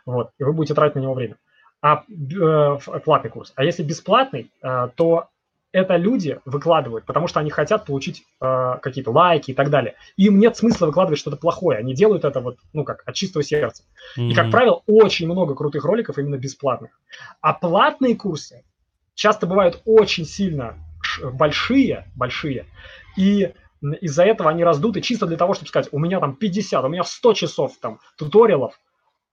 Вот, и вы будете тратить на него время. А э, платный курс. А если бесплатный, э, то это люди выкладывают, потому что они хотят получить э, какие-то лайки и так далее. Им нет смысла выкладывать что-то плохое. Они делают это вот, ну как, от чистого сердца. Mm-hmm. И, как правило, очень много крутых роликов именно бесплатных. А платные курсы часто бывают очень сильно большие, большие, и из-за этого они раздуты чисто для того, чтобы сказать, у меня там 50, у меня 100 часов там туториалов,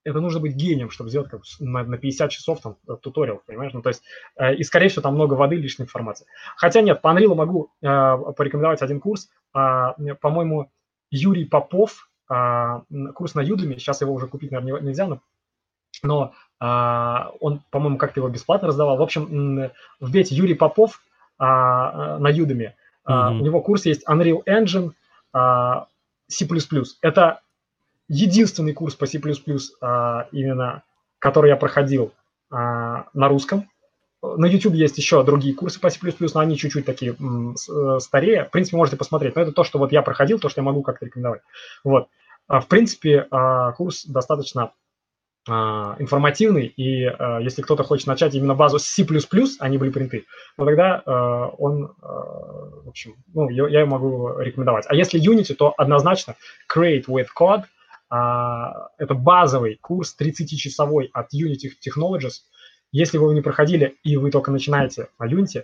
это нужно быть гением, чтобы сделать как на, на 50 часов там э, туториал, понимаешь? Ну, то есть, э, и, скорее всего, там много воды, лишней информации. Хотя нет, по Unreal могу э, порекомендовать один курс. Э, по-моему, Юрий Попов, э, курс на Udemy, сейчас его уже купить, наверное, нельзя, но, но э, он, по-моему, как-то его бесплатно раздавал. В общем, вбейте Юрий Попов э, на Udemy. Mm-hmm. У него курс есть Unreal Engine, э, C++. Это единственный курс по C++, а, именно, который я проходил а, на русском. На YouTube есть еще другие курсы по C++, но они чуть-чуть такие э, старее. В принципе, можете посмотреть. Но это то, что вот я проходил, то, что я могу как-то рекомендовать. Вот. А, в принципе, курс достаточно информативный, и если кто-то хочет начать именно базу с C++, а не блюпринты, то тогда он, в общем, ну, я, я могу рекомендовать. А если Unity, то однозначно Create with Code – это базовый курс 30-часовой от Unity Technologies. Если вы его не проходили и вы только начинаете на Unity,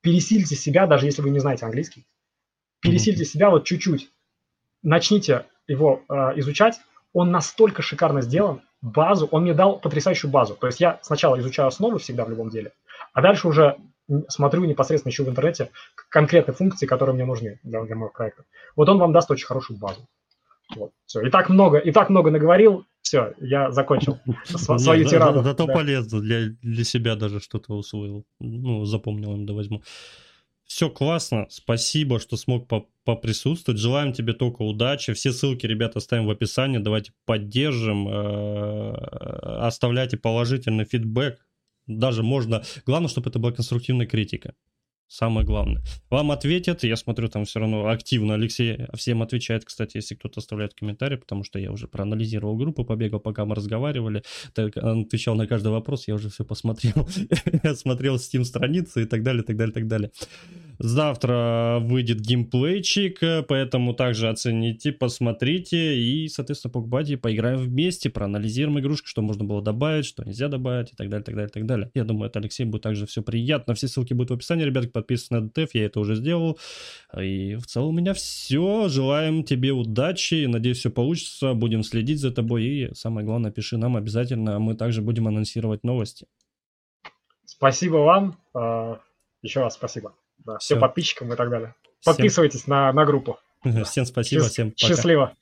пересильте себя, даже если вы не знаете английский. Пересильте mm-hmm. себя вот чуть-чуть. Начните его э, изучать. Он настолько шикарно сделан, базу, он мне дал потрясающую базу. То есть я сначала изучаю основы всегда в любом деле, а дальше уже смотрю непосредственно еще в интернете конкретные функции, которые мне нужны для, для моего проекта. Вот он вам даст очень хорошую базу. Вот, все. И так много, и так много наговорил, все, я закончил свою тираду. Зато полезно для, для себя даже что-то усвоил. Ну, запомнил им, да возьму. Все классно, спасибо, что смог поприсутствовать. Желаем тебе только удачи. Все ссылки, ребята, оставим в описании. Давайте поддержим. Э, оставляйте положительный фидбэк. Даже можно... Главное, чтобы это была конструктивная критика. Самое главное. Вам ответят, я смотрю, там все равно активно Алексей всем отвечает, кстати, если кто-то оставляет комментарий, потому что я уже проанализировал группу, побегал, пока мы разговаривали, так, он отвечал на каждый вопрос, я уже все посмотрел. я смотрел Steam страницы и так далее, так далее, так далее. Завтра выйдет геймплейчик, поэтому также оцените, посмотрите и, соответственно, покупайте, поиграем вместе, проанализируем игрушку, что можно было добавить, что нельзя добавить и так далее, так далее, так далее. Я думаю, это Алексей будет также все приятно. Все ссылки будут в описании, ребятки, подписывайтесь на DTF, я это уже сделал. И в целом у меня все. Желаем тебе удачи, надеюсь, все получится, будем следить за тобой и, самое главное, пиши нам обязательно, мы также будем анонсировать новости. Спасибо вам. А, Еще раз спасибо да, всем подписчикам и так далее. Подписывайтесь всем... на, на группу. Всем спасибо, всем пока. Счастливо.